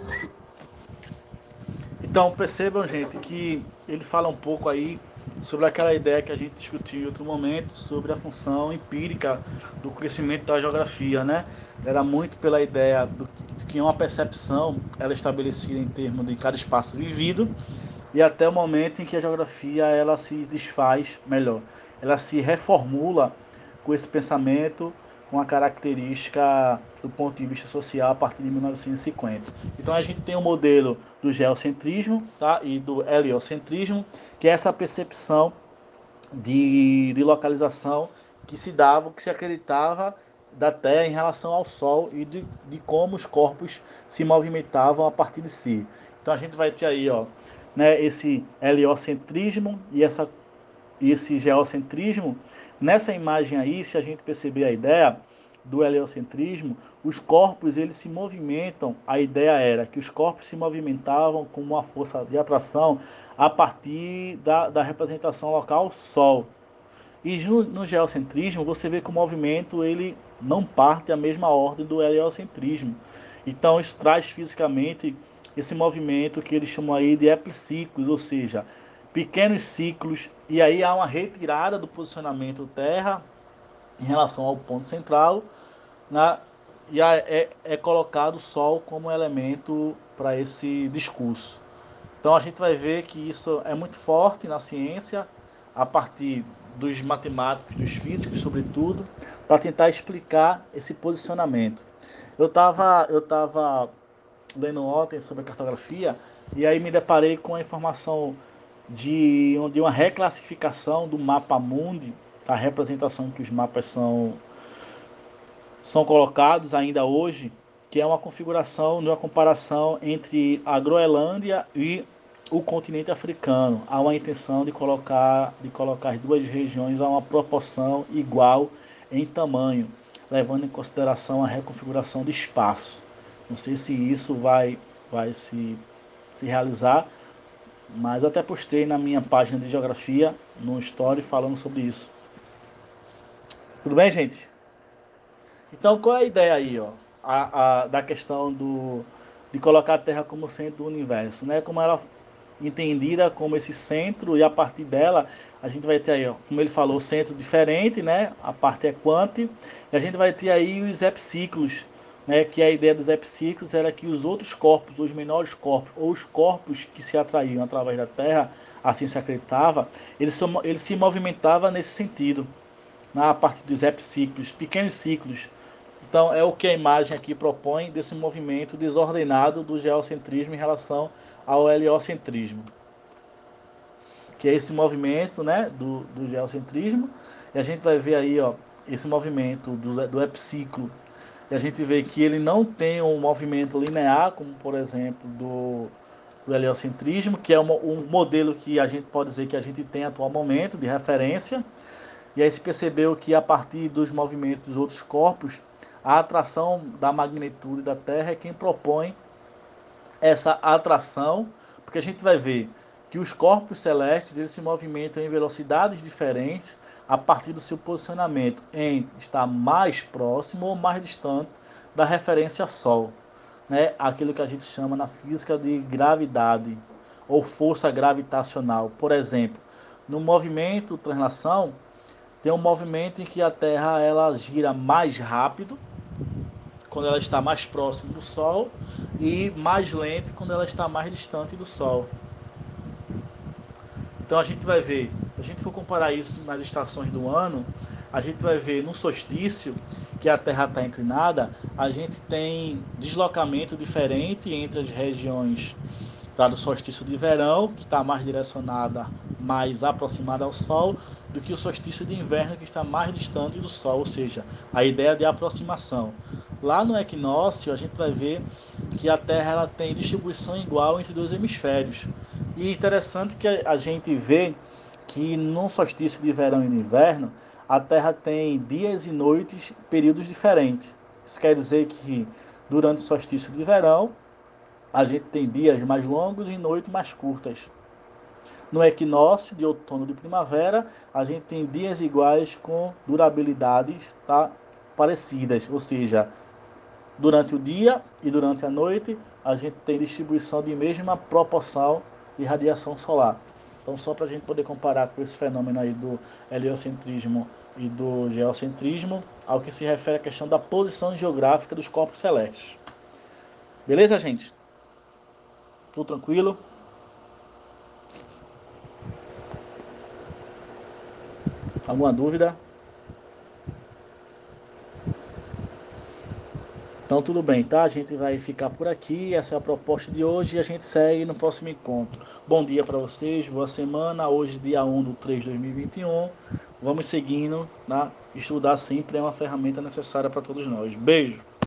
Então percebam, gente, que ele fala um pouco aí sobre aquela ideia que a gente discutiu em outro momento sobre a função empírica do conhecimento da geografia, né? Era muito pela ideia do, de que uma percepção ela é estabelecida em termos de cada espaço vivido e até o momento em que a geografia ela se desfaz melhor, ela se reformula com esse pensamento com a característica do ponto de vista social a partir de 1950. Então a gente tem o um modelo do geocentrismo tá? e do heliocentrismo, que é essa percepção de, de localização que se dava, que se acreditava da Terra em relação ao Sol e de, de como os corpos se movimentavam a partir de si. Então a gente vai ter aí ó, né, esse heliocentrismo e, essa, esse geocentrismo Nessa imagem aí, se a gente perceber a ideia do heliocentrismo, os corpos eles se movimentam. A ideia era que os corpos se movimentavam com uma força de atração a partir da, da representação local Sol. E no, no, geocentrismo você vê que o movimento ele não parte da mesma ordem do heliocentrismo. Então isso traz fisicamente esse movimento que eles chamam aí de epiciclos, ou seja, pequenos ciclos, e aí há uma retirada do posicionamento terra em relação ao ponto central, né? e é, é colocado o Sol como elemento para esse discurso. Então a gente vai ver que isso é muito forte na ciência, a partir dos matemáticos, dos físicos, sobretudo, para tentar explicar esse posicionamento. Eu estava eu tava lendo ontem sobre a cartografia e aí me deparei com a informação de, de uma reclassificação do mapa mundi, a representação que os mapas são, são colocados ainda hoje, que é uma configuração, uma comparação entre a Groenlândia e o continente africano. Há uma intenção de colocar, de colocar as duas regiões a uma proporção igual em tamanho, levando em consideração a reconfiguração de espaço. Não sei se isso vai, vai se, se realizar, mas até postei na minha página de geografia, no story, falando sobre isso. Tudo bem, gente? Então, qual é a ideia aí, ó? A, a, da questão do, de colocar a Terra como centro do universo, né? Como ela entendida como esse centro e a partir dela a gente vai ter aí, ó, como ele falou, centro diferente, né? A parte é quant e a gente vai ter aí os epiciclos, né, que a ideia dos epiciclos era que os outros corpos, os menores corpos, ou os corpos que se atraíam através da Terra, assim se acreditava, ele, ele se movimentava nesse sentido, na parte dos epiciclos, pequenos ciclos. Então é o que a imagem aqui propõe desse movimento desordenado do geocentrismo em relação ao heliocentrismo. Que é esse movimento né, do, do geocentrismo, e a gente vai ver aí ó, esse movimento do, do e a gente vê que ele não tem um movimento linear, como por exemplo do, do heliocentrismo, que é um, um modelo que a gente pode dizer que a gente tem atual momento de referência. E aí se percebeu que a partir dos movimentos dos outros corpos, a atração da magnitude da Terra é quem propõe essa atração, porque a gente vai ver que os corpos celestes eles se movimentam em velocidades diferentes, a partir do seu posicionamento em estar mais próximo ou mais distante da referência Sol, né? Aquilo que a gente chama na física de gravidade ou força gravitacional. Por exemplo, no movimento translação, tem um movimento em que a Terra ela gira mais rápido quando ela está mais próxima do Sol e mais lento quando ela está mais distante do Sol. Então a gente vai ver, se a gente for comparar isso nas estações do ano, a gente vai ver no solstício, que a Terra está inclinada, a gente tem deslocamento diferente entre as regiões do solstício de verão, que está mais direcionada, mais aproximada ao Sol, do que o solstício de inverno, que está mais distante do Sol, ou seja, a ideia de aproximação. Lá no equinócio, a gente vai ver que a Terra ela tem distribuição igual entre dois hemisférios. E interessante que a gente vê que no solstício de verão e inverno, a Terra tem dias e noites, períodos diferentes. Isso quer dizer que durante o solstício de verão, a gente tem dias mais longos e noites mais curtas. No equinócio de outono e de primavera, a gente tem dias iguais com durabilidades tá, parecidas, ou seja, durante o dia e durante a noite, a gente tem distribuição de mesma proporção de radiação solar. Então, só para a gente poder comparar com esse fenômeno aí do heliocentrismo e do geocentrismo, ao que se refere à questão da posição geográfica dos corpos celestes. Beleza, gente? Tudo tranquilo? Alguma dúvida? Então tudo bem, tá? A gente vai ficar por aqui. Essa é a proposta de hoje e a gente segue no próximo encontro. Bom dia para vocês, boa semana. Hoje, dia 1 do 3 de 2021. Vamos seguindo, tá? Estudar sempre é uma ferramenta necessária para todos nós. Beijo!